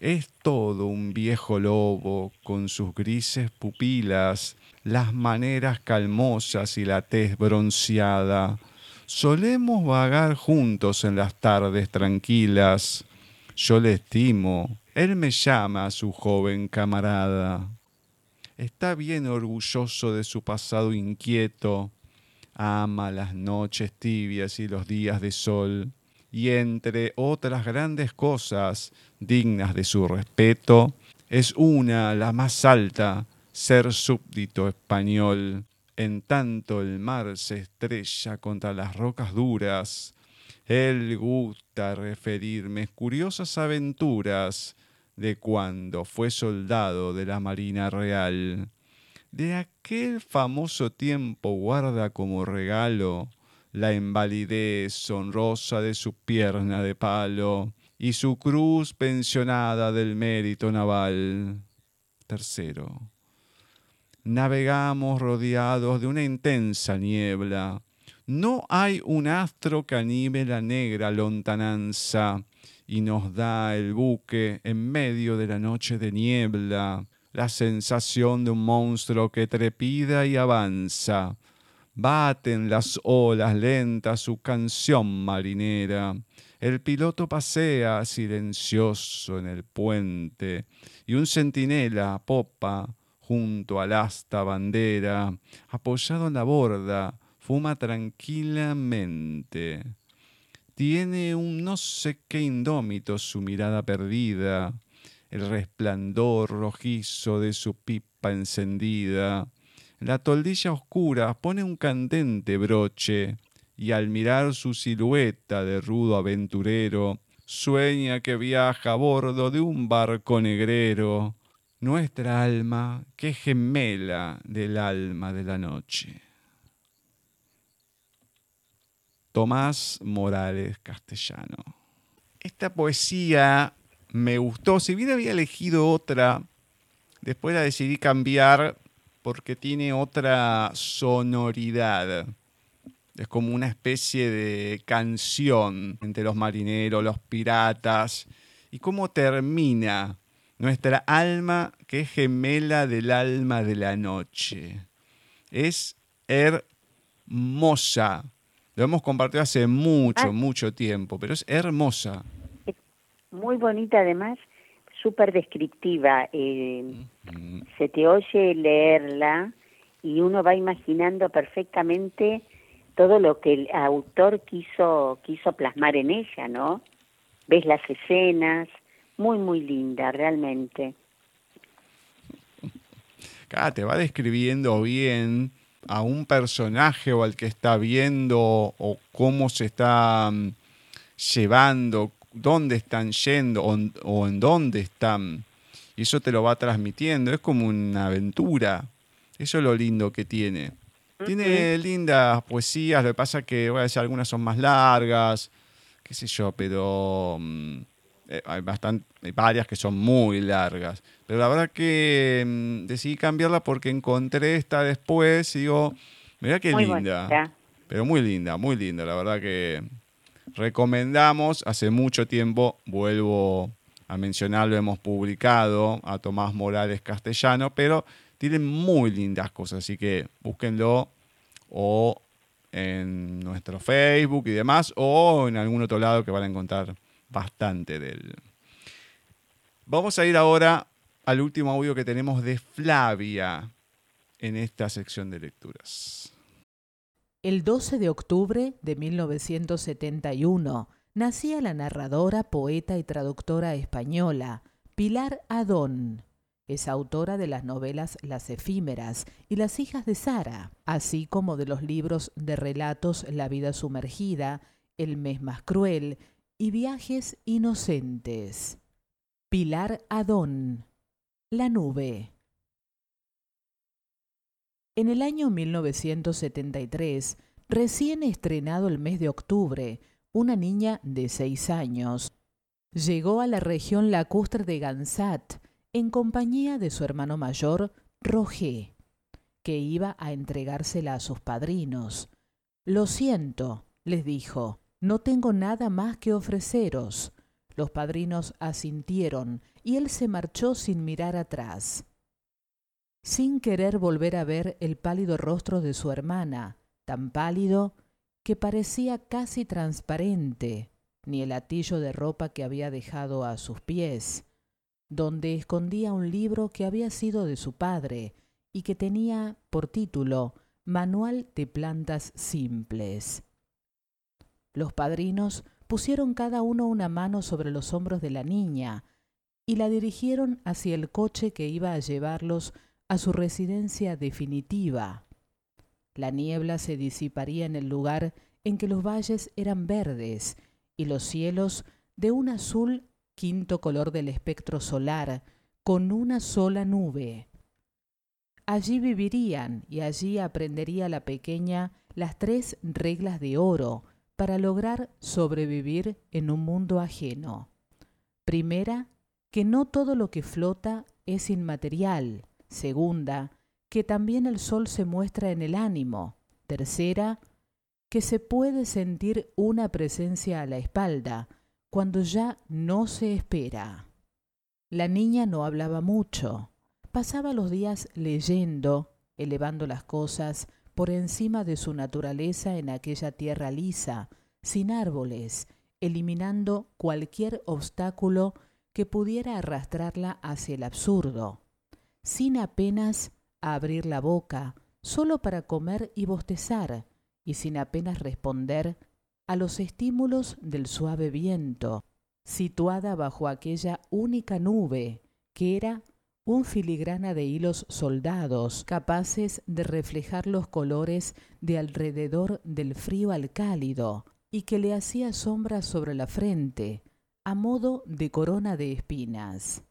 S1: Es todo un viejo lobo con sus grises pupilas, las maneras calmosas y la tez bronceada. Solemos vagar juntos en las tardes tranquilas. Yo le estimo, él me llama a su joven camarada. Está bien orgulloso de su pasado inquieto, ama las noches tibias y los días de sol y entre otras grandes cosas dignas de su respeto, es una, la más alta, ser súbdito español. En tanto el mar se estrella contra las rocas duras, él gusta referirme curiosas aventuras de cuando fue soldado de la Marina Real. De aquel famoso tiempo guarda como regalo la invalidez honrosa de su pierna de palo y su cruz pensionada del mérito naval. Tercero, navegamos rodeados de una intensa niebla. No hay un astro que anime la negra lontananza y nos da el buque en medio de la noche de niebla la sensación de un monstruo que trepida y avanza. Baten las olas lentas su canción marinera. El piloto pasea silencioso en el puente y un centinela popa junto al asta bandera, apoyado en la borda, fuma tranquilamente. Tiene un no sé qué indómito su mirada perdida, el resplandor rojizo de su pipa encendida. La toldilla oscura pone un candente broche y al mirar su silueta de rudo aventurero, sueña que viaja a bordo de un barco negrero nuestra alma que gemela del alma de la noche. Tomás Morales Castellano. Esta poesía me gustó, si bien había elegido otra, después la decidí cambiar porque tiene otra sonoridad. Es como una especie de canción entre los marineros, los piratas, y cómo termina nuestra alma que es gemela del alma de la noche. Es hermosa. Lo hemos compartido hace mucho, ah. mucho tiempo, pero es hermosa.
S2: Muy bonita además, súper descriptiva. Eh, se te oye leerla y uno va imaginando perfectamente todo lo que el autor quiso, quiso plasmar en ella, ¿no? Ves las escenas, muy, muy linda, realmente.
S1: Acá te va describiendo bien a un personaje o al que está viendo o cómo se está mm, llevando, dónde están yendo o, en dónde están. Y eso te lo va transmitiendo, es como una aventura. Eso es lo lindo que tiene. Tiene lindas poesías, lo que pasa que, voy a decir, algunas son más largas, qué sé yo, pero mm, eh, hay, bastante, varias que son muy largas. Pero la verdad que mm, decidí cambiarla porque encontré esta después y digo, mira qué linda. Pero muy linda, muy linda. La verdad que recomendamos. Hace mucho tiempo, vuelvo a mencionarlo, hemos publicado a Tomás Morales Castellano, pero tiene muy lindas cosas. Así que búsquenlo o en nuestro Facebook y demás, o en algún otro lado que van a encontrar bastante de él. Vamos a ir ahora al último audio que tenemos de Flavia en esta sección de lecturas.
S3: El 12 de octubre de 1971 nacía la narradora, poeta y traductora española Pilar Adón. Es autora de las novelas Las efímeras y Las hijas de Sara, así como de los libros de relatos La vida sumergida, El mes más cruel y viajes inocentes. Pilar Adón. La nube. En el año 1973, recién estrenado el mes de octubre, una niña de seis años llegó a la región lacustre de Gansat en compañía de su hermano mayor, Roger, que iba a entregársela a sus padrinos. Lo siento, les dijo, no tengo nada más que ofreceros. Los padrinos asintieron y él se marchó sin mirar atrás. Sin querer volver a ver el pálido rostro de su hermana, tan pálido que parecía casi transparente, ni el atillo de ropa que había dejado a sus pies, donde escondía un libro que había sido de su padre y que tenía por título Manual de Plantas Simples. Los padrinos pusieron cada uno una mano sobre los hombros de la niña y la dirigieron hacia el coche que iba a llevarlos a su residencia definitiva. La niebla se disiparía en el lugar en que los valles eran verdes y los cielos de un azul quinto color del espectro solar, con una sola nube. Allí vivirían y allí aprendería la pequeña las tres reglas de oro para lograr sobrevivir en un mundo ajeno. Primera, que no todo lo que flota es inmaterial. Segunda, que también el sol se muestra en el ánimo. Tercera, que se puede sentir una presencia a la espalda cuando ya no se espera. La niña no hablaba mucho. Pasaba los días leyendo, elevando las cosas por encima de su naturaleza en aquella tierra lisa, sin árboles, eliminando cualquier obstáculo que pudiera arrastrarla hacia el absurdo, sin apenas abrir la boca, solo para comer y bostezar, y sin apenas responder a los estímulos del suave viento, situada bajo aquella única nube que era un filigrana de hilos soldados capaces de reflejar los colores de alrededor del frío al cálido y que le hacía sombra sobre la frente, a modo de corona de espinas.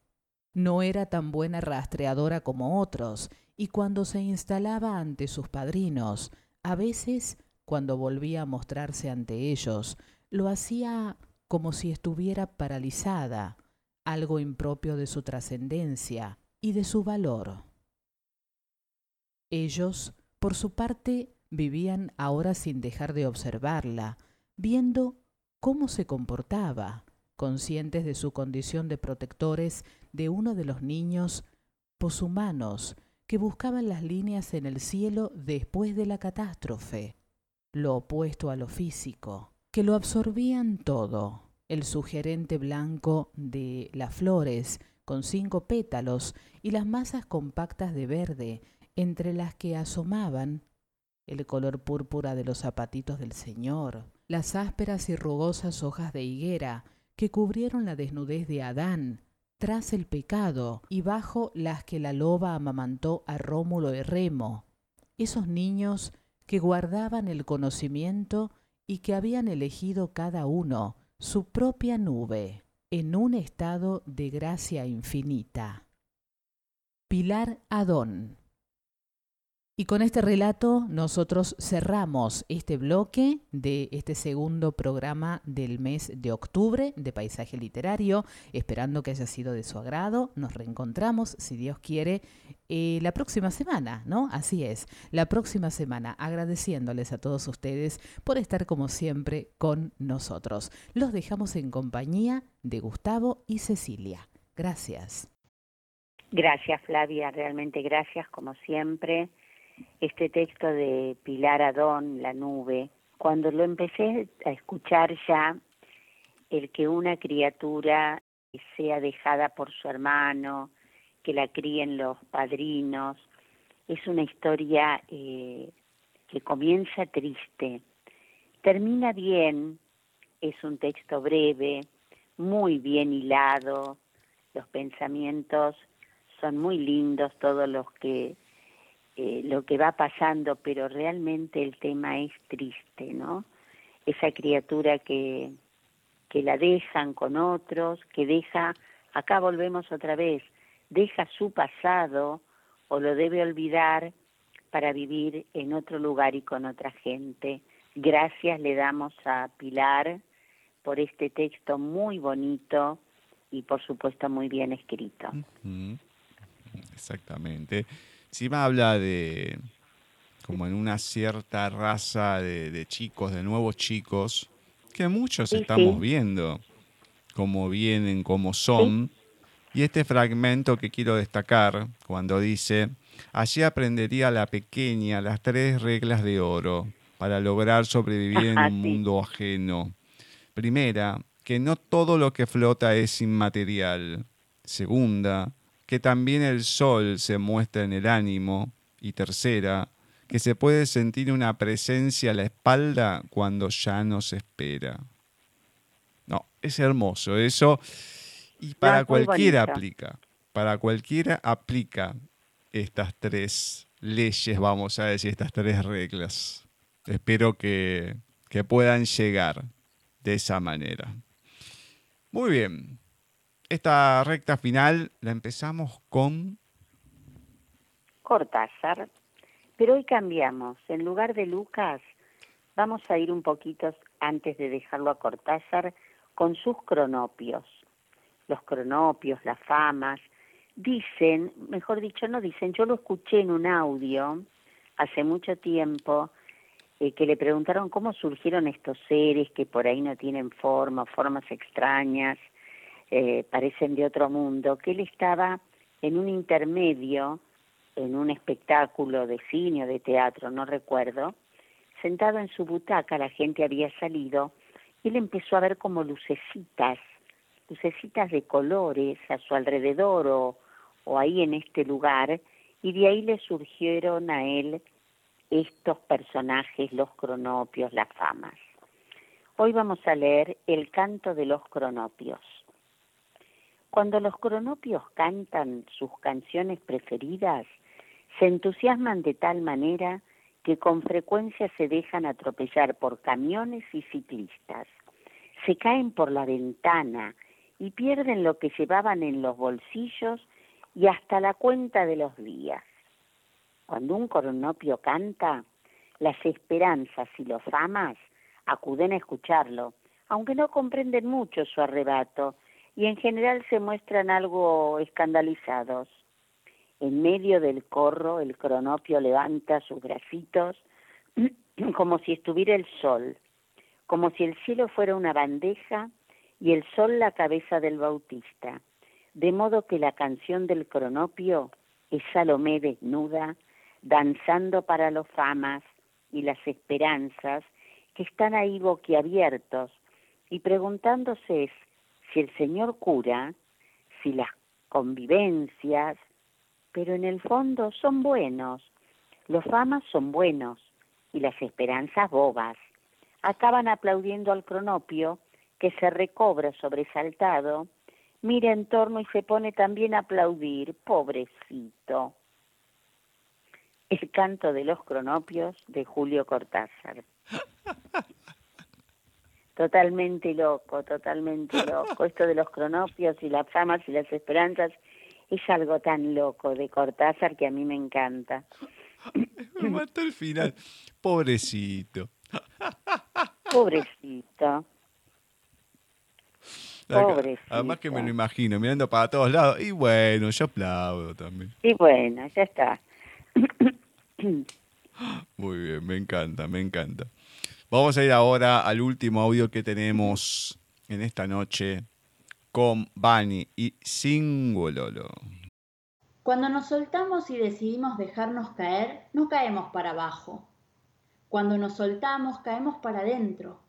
S3: No era tan buena rastreadora como otros, y cuando se instalaba ante sus padrinos, a veces, cuando volvía a mostrarse ante ellos, lo hacía como si estuviera paralizada, algo impropio de su trascendencia y de su valor. Ellos, por su parte, vivían ahora sin dejar de observarla, viendo cómo se comportaba, conscientes de su condición de protectores de uno de los niños poshumanos que buscaban las líneas en el cielo después de la catástrofe, lo opuesto a lo físico que lo absorbían todo. El sugerente blanco de las flores, con cinco pétalos, y las masas compactas de verde, entre las que asomaban el color púrpura de los zapatitos del Señor, las ásperas y rugosas hojas de higuera que cubrieron la desnudez de Adán tras el pecado y bajo las que la loba amamantó a Rómulo y Remo, esos niños que guardaban el conocimiento y que habían elegido cada uno su propia nube en un estado de gracia infinita. Pilar Adón y con este relato nosotros cerramos este bloque de este segundo programa del mes de octubre de Paisaje Literario, esperando que haya sido de su agrado. Nos reencontramos, si Dios quiere, eh, la próxima semana, ¿no? Así es, la próxima semana, agradeciéndoles a todos ustedes por estar como siempre con nosotros. Los dejamos en compañía de Gustavo y Cecilia. Gracias.
S2: Gracias Flavia, realmente gracias como siempre este texto de Pilar Adón, La nube, cuando lo empecé a escuchar ya, el que una criatura sea dejada por su hermano, que la críen los padrinos, es una historia eh, que comienza triste, termina bien, es un texto breve, muy bien hilado, los pensamientos son muy lindos, todos los que eh, lo que va pasando, pero realmente el tema es triste, ¿no? Esa criatura que, que la dejan con otros, que deja, acá volvemos otra vez, deja su pasado o lo debe olvidar para vivir en otro lugar y con otra gente. Gracias le damos a Pilar por este texto muy bonito y por supuesto muy bien escrito.
S1: Exactamente. Encima habla de como en una cierta raza de, chicos, de nuevos chicos, que muchos estamos viendo cómo vienen, cómo son. Y este fragmento que quiero destacar, cuando dice, allí aprendería la pequeña las tres reglas de oro para lograr sobrevivir en un mundo ajeno. Primera, que no todo lo que flota es inmaterial. Segunda, que también el sol se muestra en el ánimo. Y tercera, que se puede sentir una presencia a la espalda cuando ya no se espera. No, es hermoso eso. Y para cualquiera aplica. Para cualquiera aplica estas tres leyes, vamos a decir, estas tres reglas. Espero que, que puedan llegar de esa manera. Muy bien. Esta recta final la empezamos con...
S2: Cortázar, pero hoy cambiamos. En lugar de Lucas, vamos a ir un poquito antes de dejarlo a Cortázar con sus cronopios. Los cronopios, las famas, dicen, mejor dicho, no dicen, yo lo escuché en un audio hace mucho tiempo, eh, que le preguntaron cómo surgieron estos seres que por ahí no tienen forma, formas extrañas, eh, parecen de otro mundo, que él estaba en un intermedio, en un espectáculo de cine o de teatro, no recuerdo, sentado en su butaca, la gente había salido, y él empezó a ver como lucecitas, lucecitas de colores a su alrededor o, o ahí en este lugar, y de ahí le surgieron a él estos personajes, los cronopios, las famas. Hoy vamos a leer el canto de los cronopios. Cuando los cronopios cantan sus canciones preferidas, se entusiasman de tal manera que con frecuencia se dejan atropellar por camiones y ciclistas. Se caen por la ventana y pierden lo que llevaban en los bolsillos y hasta la cuenta de los días. Cuando un cronopio canta, las esperanzas y los famas acuden a escucharlo, aunque no comprenden mucho su arrebato y en general se muestran algo escandalizados. En medio del corro el cronopio levanta sus bracitos como si estuviera el sol, como si el cielo fuera una bandeja y el sol la cabeza del bautista, de modo que la canción del cronopio es Salomé desnuda, danzando para los famas y las esperanzas que están ahí boquiabiertos y preguntándose si el Señor cura, si las convivencias, pero en el fondo son buenos, los famas son buenos y las esperanzas bobas. Acaban aplaudiendo al cronopio que se recobra sobresaltado, mira en torno y se pone también a aplaudir, pobrecito. El canto de los cronopios de Julio Cortázar. Totalmente loco, totalmente loco. Esto de los cronopios y las famas y las esperanzas es algo tan loco de Cortázar que a mí me encanta.
S1: Me mató el final. Pobrecito.
S2: Pobrecito. Pobrecito.
S1: Además que me lo imagino, mirando para todos lados. Y bueno, yo aplaudo también.
S2: Y bueno, ya está.
S1: Muy bien, me encanta, me encanta. Vamos a ir ahora al último audio que tenemos en esta noche con Bani y Singololo.
S4: Cuando nos soltamos y decidimos dejarnos caer, no caemos para abajo. Cuando nos soltamos, caemos para adentro.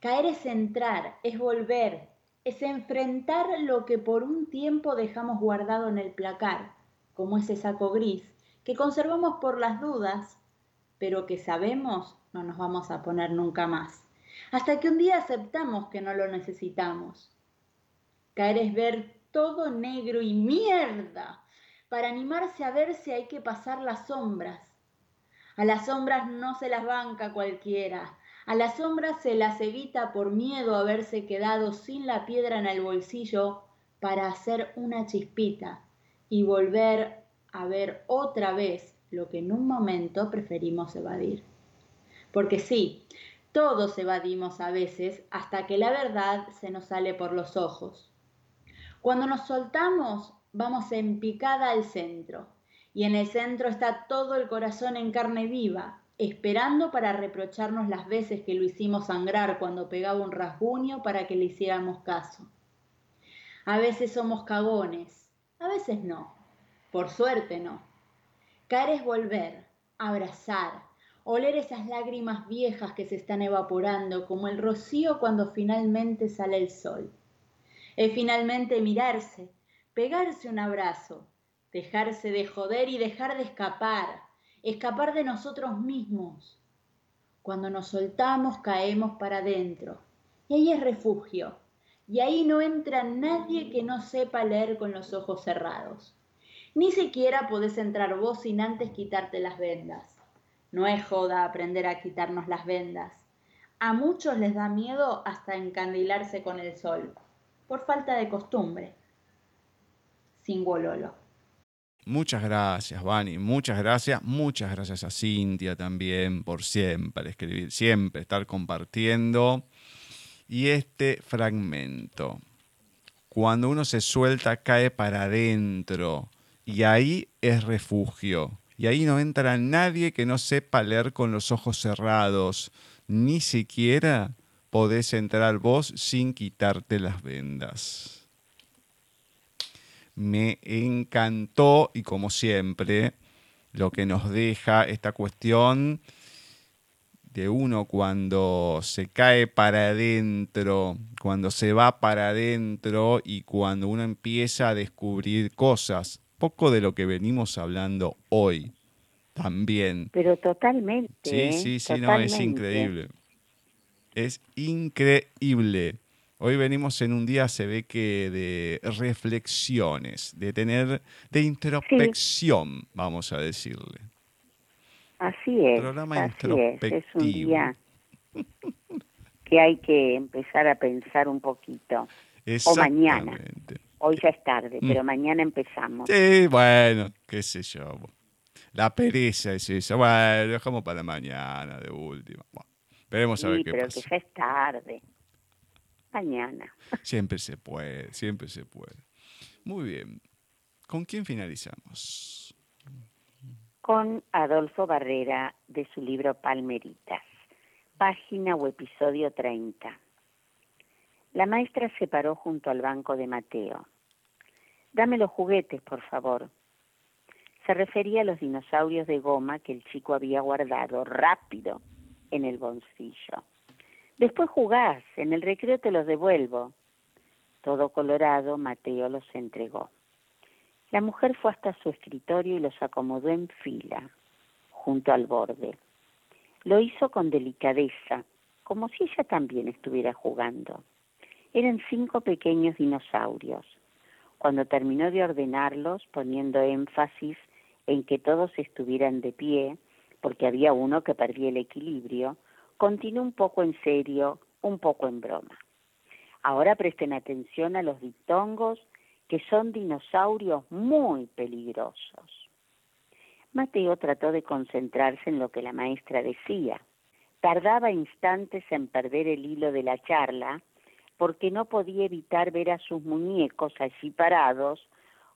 S4: Caer es entrar, es volver, es enfrentar lo que por un tiempo dejamos guardado en el placar, como ese saco gris que conservamos por las dudas, pero que sabemos no nos vamos a poner nunca más, hasta que un día aceptamos que no lo necesitamos. Caer es ver todo negro y mierda. Para animarse a ver si hay que pasar las sombras. A las sombras no se las banca cualquiera. A las sombras se las evita por miedo a haberse quedado sin la piedra en el bolsillo para hacer una chispita y volver a ver otra vez lo que en un momento preferimos evadir. Porque sí, todos evadimos a veces hasta que la verdad se nos sale por los ojos. Cuando nos soltamos, vamos en picada al centro, y en el centro está todo el corazón en carne viva, esperando para reprocharnos las veces que lo hicimos sangrar cuando pegaba un rasguño para que le hiciéramos caso. A veces somos cagones, a veces no. Por suerte no. Caer es volver, abrazar, oler esas lágrimas viejas que se están evaporando como el rocío cuando finalmente sale el sol. Es finalmente mirarse, pegarse un abrazo, dejarse de joder y dejar de escapar, escapar de nosotros mismos. Cuando nos soltamos caemos para adentro. Y ahí es refugio. Y ahí no entra nadie que no sepa leer con los ojos cerrados. Ni siquiera podés entrar vos sin antes quitarte las vendas. No es joda aprender a quitarnos las vendas. A muchos les da miedo hasta encandilarse con el sol, por falta de costumbre. Sin gololo.
S1: Muchas gracias, Vani. Muchas gracias. Muchas gracias a Cintia también por siempre escribir, siempre estar compartiendo. Y este fragmento. cuando uno se suelta, cae para adentro. Y ahí es refugio. Y ahí no entra nadie que no sepa leer con los ojos cerrados. Ni siquiera podés entrar vos sin quitarte las vendas. Me encantó y como siempre, lo que nos deja esta cuestión de uno cuando se cae para adentro, cuando se va para adentro y cuando uno empieza a descubrir cosas, poco de lo que venimos hablando hoy también.
S2: Pero totalmente.
S1: Sí,
S2: ¿eh?
S1: sí, sí, no, es increíble. Es increíble. Hoy venimos en un día, se ve que de reflexiones, de tener, de introspección, vamos a decirle.
S2: Así es.
S1: Programa
S2: así es. Es un día que hay que empezar a pensar un poquito. O mañana. Hoy ya es tarde, mm. pero mañana empezamos.
S1: Sí, bueno, qué sé yo. La pereza es esa. Bueno, dejamos para mañana de última. Bueno, veremos a ver qué
S2: pero
S1: pasa.
S2: que ya es tarde. Mañana.
S1: Siempre se puede, siempre se puede. Muy bien. ¿Con quién finalizamos?
S2: Con Adolfo Barrera de su libro Palmeritas, página o episodio 30. La maestra se paró junto al banco de Mateo. Dame los juguetes, por favor. Se refería a los dinosaurios de goma que el chico había guardado rápido en el bolsillo. Después jugás, en el recreo te los devuelvo. Todo colorado, Mateo los entregó. La mujer fue hasta su escritorio y los acomodó en fila, junto al borde. Lo hizo con delicadeza, como si ella también estuviera jugando. Eran cinco pequeños dinosaurios. Cuando terminó de ordenarlos, poniendo énfasis en que todos estuvieran de pie, porque había uno que perdía el equilibrio, continuó un poco en serio, un poco en broma. Ahora presten atención a los diptongos, que son dinosaurios muy peligrosos. Mateo trató de concentrarse en lo que la maestra decía. Tardaba instantes en perder el hilo de la charla porque no podía evitar ver a sus muñecos allí parados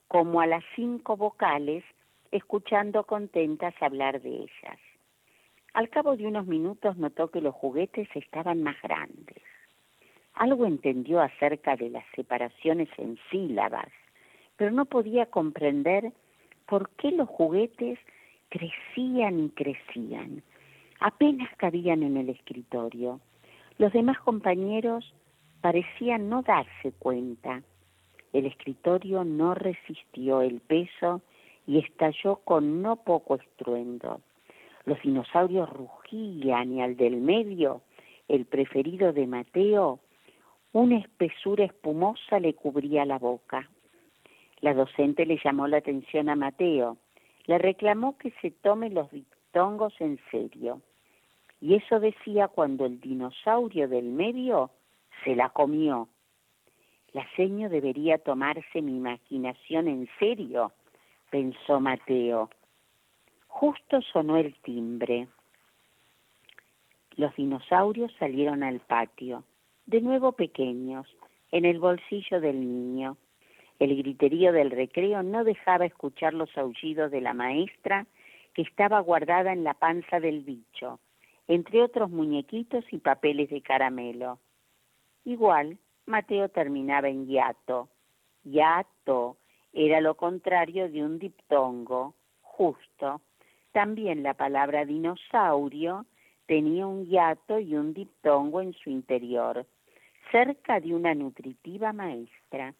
S2: como a las cinco vocales escuchando contentas hablar de ellas. Al cabo de unos minutos notó que los juguetes estaban más grandes. Algo entendió acerca de las separaciones en sílabas, pero no podía comprender por qué los juguetes crecían y crecían. Apenas cabían en el escritorio. Los demás compañeros parecían no darse cuenta. El escritorio no resistió el peso y estalló con no poco estruendo. Los dinosaurios rugían y al del medio, el preferido de Mateo, una espesura espumosa le cubría la boca. La docente le llamó la atención a Mateo, le reclamó que se tome los diptongos en serio. Y eso decía cuando el dinosaurio del medio se la comió. La seño debería tomarse mi imaginación en serio, pensó Mateo. Justo sonó el timbre. Los dinosaurios salieron al patio, de nuevo pequeños, en el bolsillo del niño. El griterío del recreo no dejaba escuchar los aullidos de la maestra que estaba guardada en la panza del bicho, entre otros muñequitos y papeles de caramelo. Igual, Mateo terminaba en hiato. Hiato era lo contrario de un diptongo, justo. También la palabra dinosaurio tenía un hiato y un diptongo en su interior, cerca de una nutritiva maestra.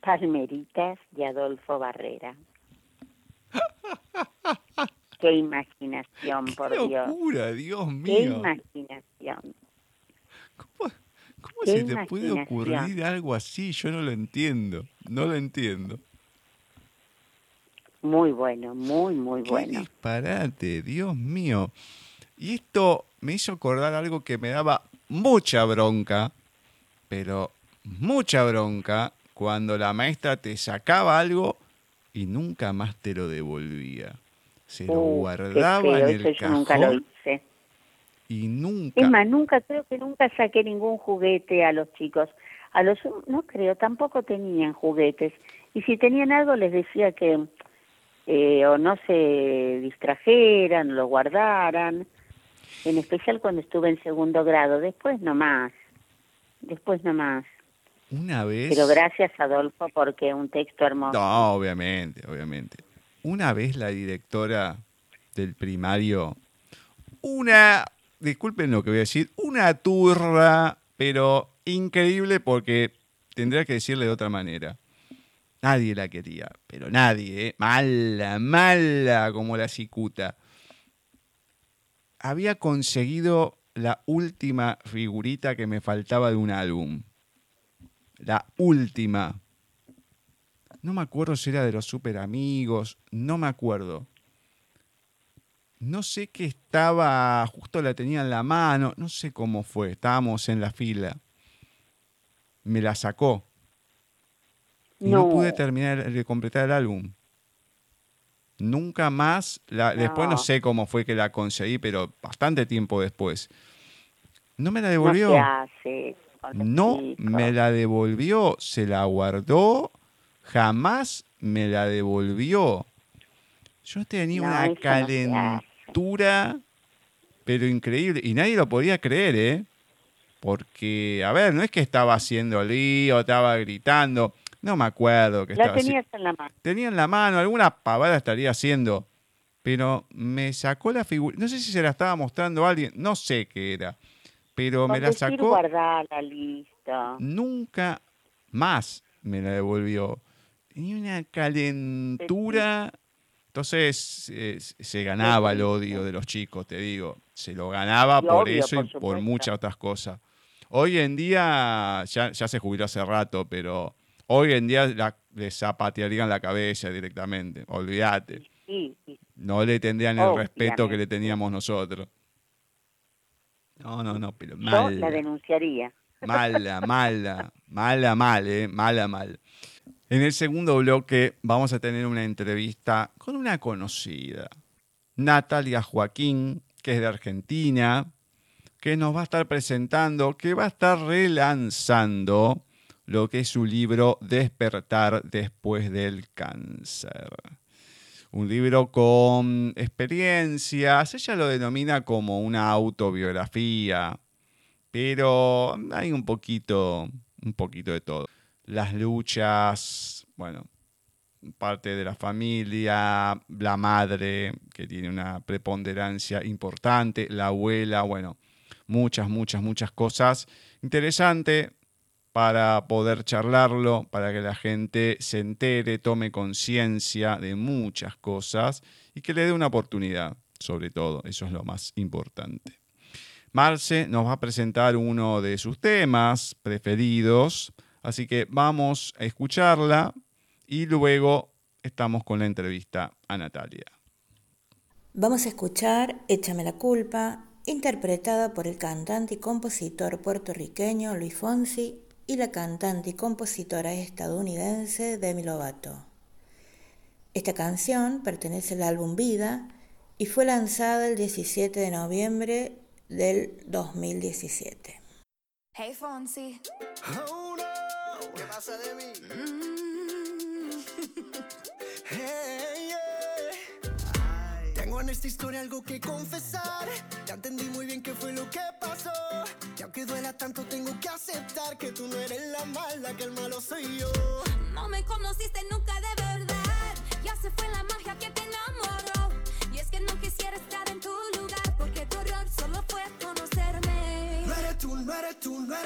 S2: Palmeritas de Adolfo Barrera. Qué imaginación, por
S1: Qué
S2: Dios.
S1: locura, Dios mío.
S2: Qué imaginación.
S1: ¿Cómo, cómo se te puede ocurrir algo así? Yo no lo entiendo. No lo entiendo.
S2: Muy bueno, muy, muy
S1: Qué
S2: bueno.
S1: disparate, Dios mío. Y esto me hizo acordar algo que me daba mucha bronca, pero mucha bronca, cuando la maestra te sacaba algo y nunca más te lo devolvía. Se lo
S2: Uh,
S1: guardaba en el cajón. Y nunca...
S2: Es más, nunca, creo que nunca saqué ningún juguete a los chicos. A los no creo, tampoco tenían juguetes. Y si tenían algo les decía que eh, o no se distrajeran, lo guardaran, en especial cuando estuve en segundo grado, después no más, después no más.
S1: Una vez...
S2: Pero gracias Adolfo porque un texto hermoso.
S1: No, obviamente, obviamente. Una vez la directora del primario, una, disculpen lo que voy a decir, una turra, pero increíble porque tendría que decirle de otra manera. Nadie la quería, pero nadie, ¿eh? mala, mala como la cicuta. Había conseguido la última figurita que me faltaba de un álbum. La última. No me acuerdo si era de los super amigos, no me acuerdo. No sé qué estaba, justo la tenía en la mano, no sé cómo fue, estábamos en la fila. Me la sacó no. pude terminar de completar el álbum. Nunca más, la, después no sé cómo fue que la conseguí, pero bastante tiempo después. No me la devolvió. No, me la devolvió, se la guardó, jamás me la devolvió. Yo tenía una calentura, pero increíble, y nadie lo podía creer, ¿eh? Porque, a ver, no es que estaba haciendo lío, estaba gritando. No me acuerdo que
S2: la tenías en la mano.
S1: Tenía en la mano, alguna pavada estaría haciendo. Pero me sacó la figura. No sé si se la estaba mostrando a alguien, no sé qué era. Pero me la sacó.
S2: Guardala, lista.
S1: Nunca más me la devolvió. Tenía una calentura. Entonces eh, se ganaba el odio de los chicos, te digo. Se lo ganaba por eso y por muchas otras cosas. Hoy en día ya, ya se jubiló hace rato, pero Hoy en día la, le zapatearían la cabeza directamente, olvídate. No le tendrían el respeto que le teníamos nosotros. No, no, no, pero
S2: mala. Yo la denunciaría.
S1: Mala, mala, mala, mal, eh, mala, mal. En el segundo bloque vamos a tener una entrevista con una conocida, Natalia Joaquín, que es de Argentina, que nos va a estar presentando, que va a estar relanzando lo que es su libro Despertar después del cáncer. Un libro con experiencias, ella lo denomina como una autobiografía, pero hay un poquito, un poquito de todo. Las luchas, bueno, parte de la familia, la madre, que tiene una preponderancia importante, la abuela, bueno, muchas, muchas, muchas cosas. Interesante, para poder charlarlo, para que la gente se entere, tome conciencia de muchas cosas y que le dé una oportunidad, sobre todo, eso es lo más importante. Marce nos va a presentar uno de sus temas preferidos, así que vamos a escucharla y luego estamos con la entrevista a Natalia.
S5: Vamos a escuchar Échame la culpa, interpretada por el cantante y compositor puertorriqueño Luis Fonsi y la cantante y compositora estadounidense Demi Lovato. Esta canción pertenece al álbum Vida y fue lanzada el 17 de noviembre del 2017. Hey Fonsi. Oh, no. ¿Qué pasa de mí? Mm.
S6: hey, Tengo en esta historia algo que confesar. Ya entendí muy bien qué fue lo que pasó. Y aunque duela tanto, tengo que aceptar que tú no eres la mala, que el malo soy yo.
S7: No me conociste nunca de verdad. Ya se fue la magia que te enamoró. Y es que no quisiera estar en tu lugar, porque tu error solo fue conocerme.
S6: No eres tú, no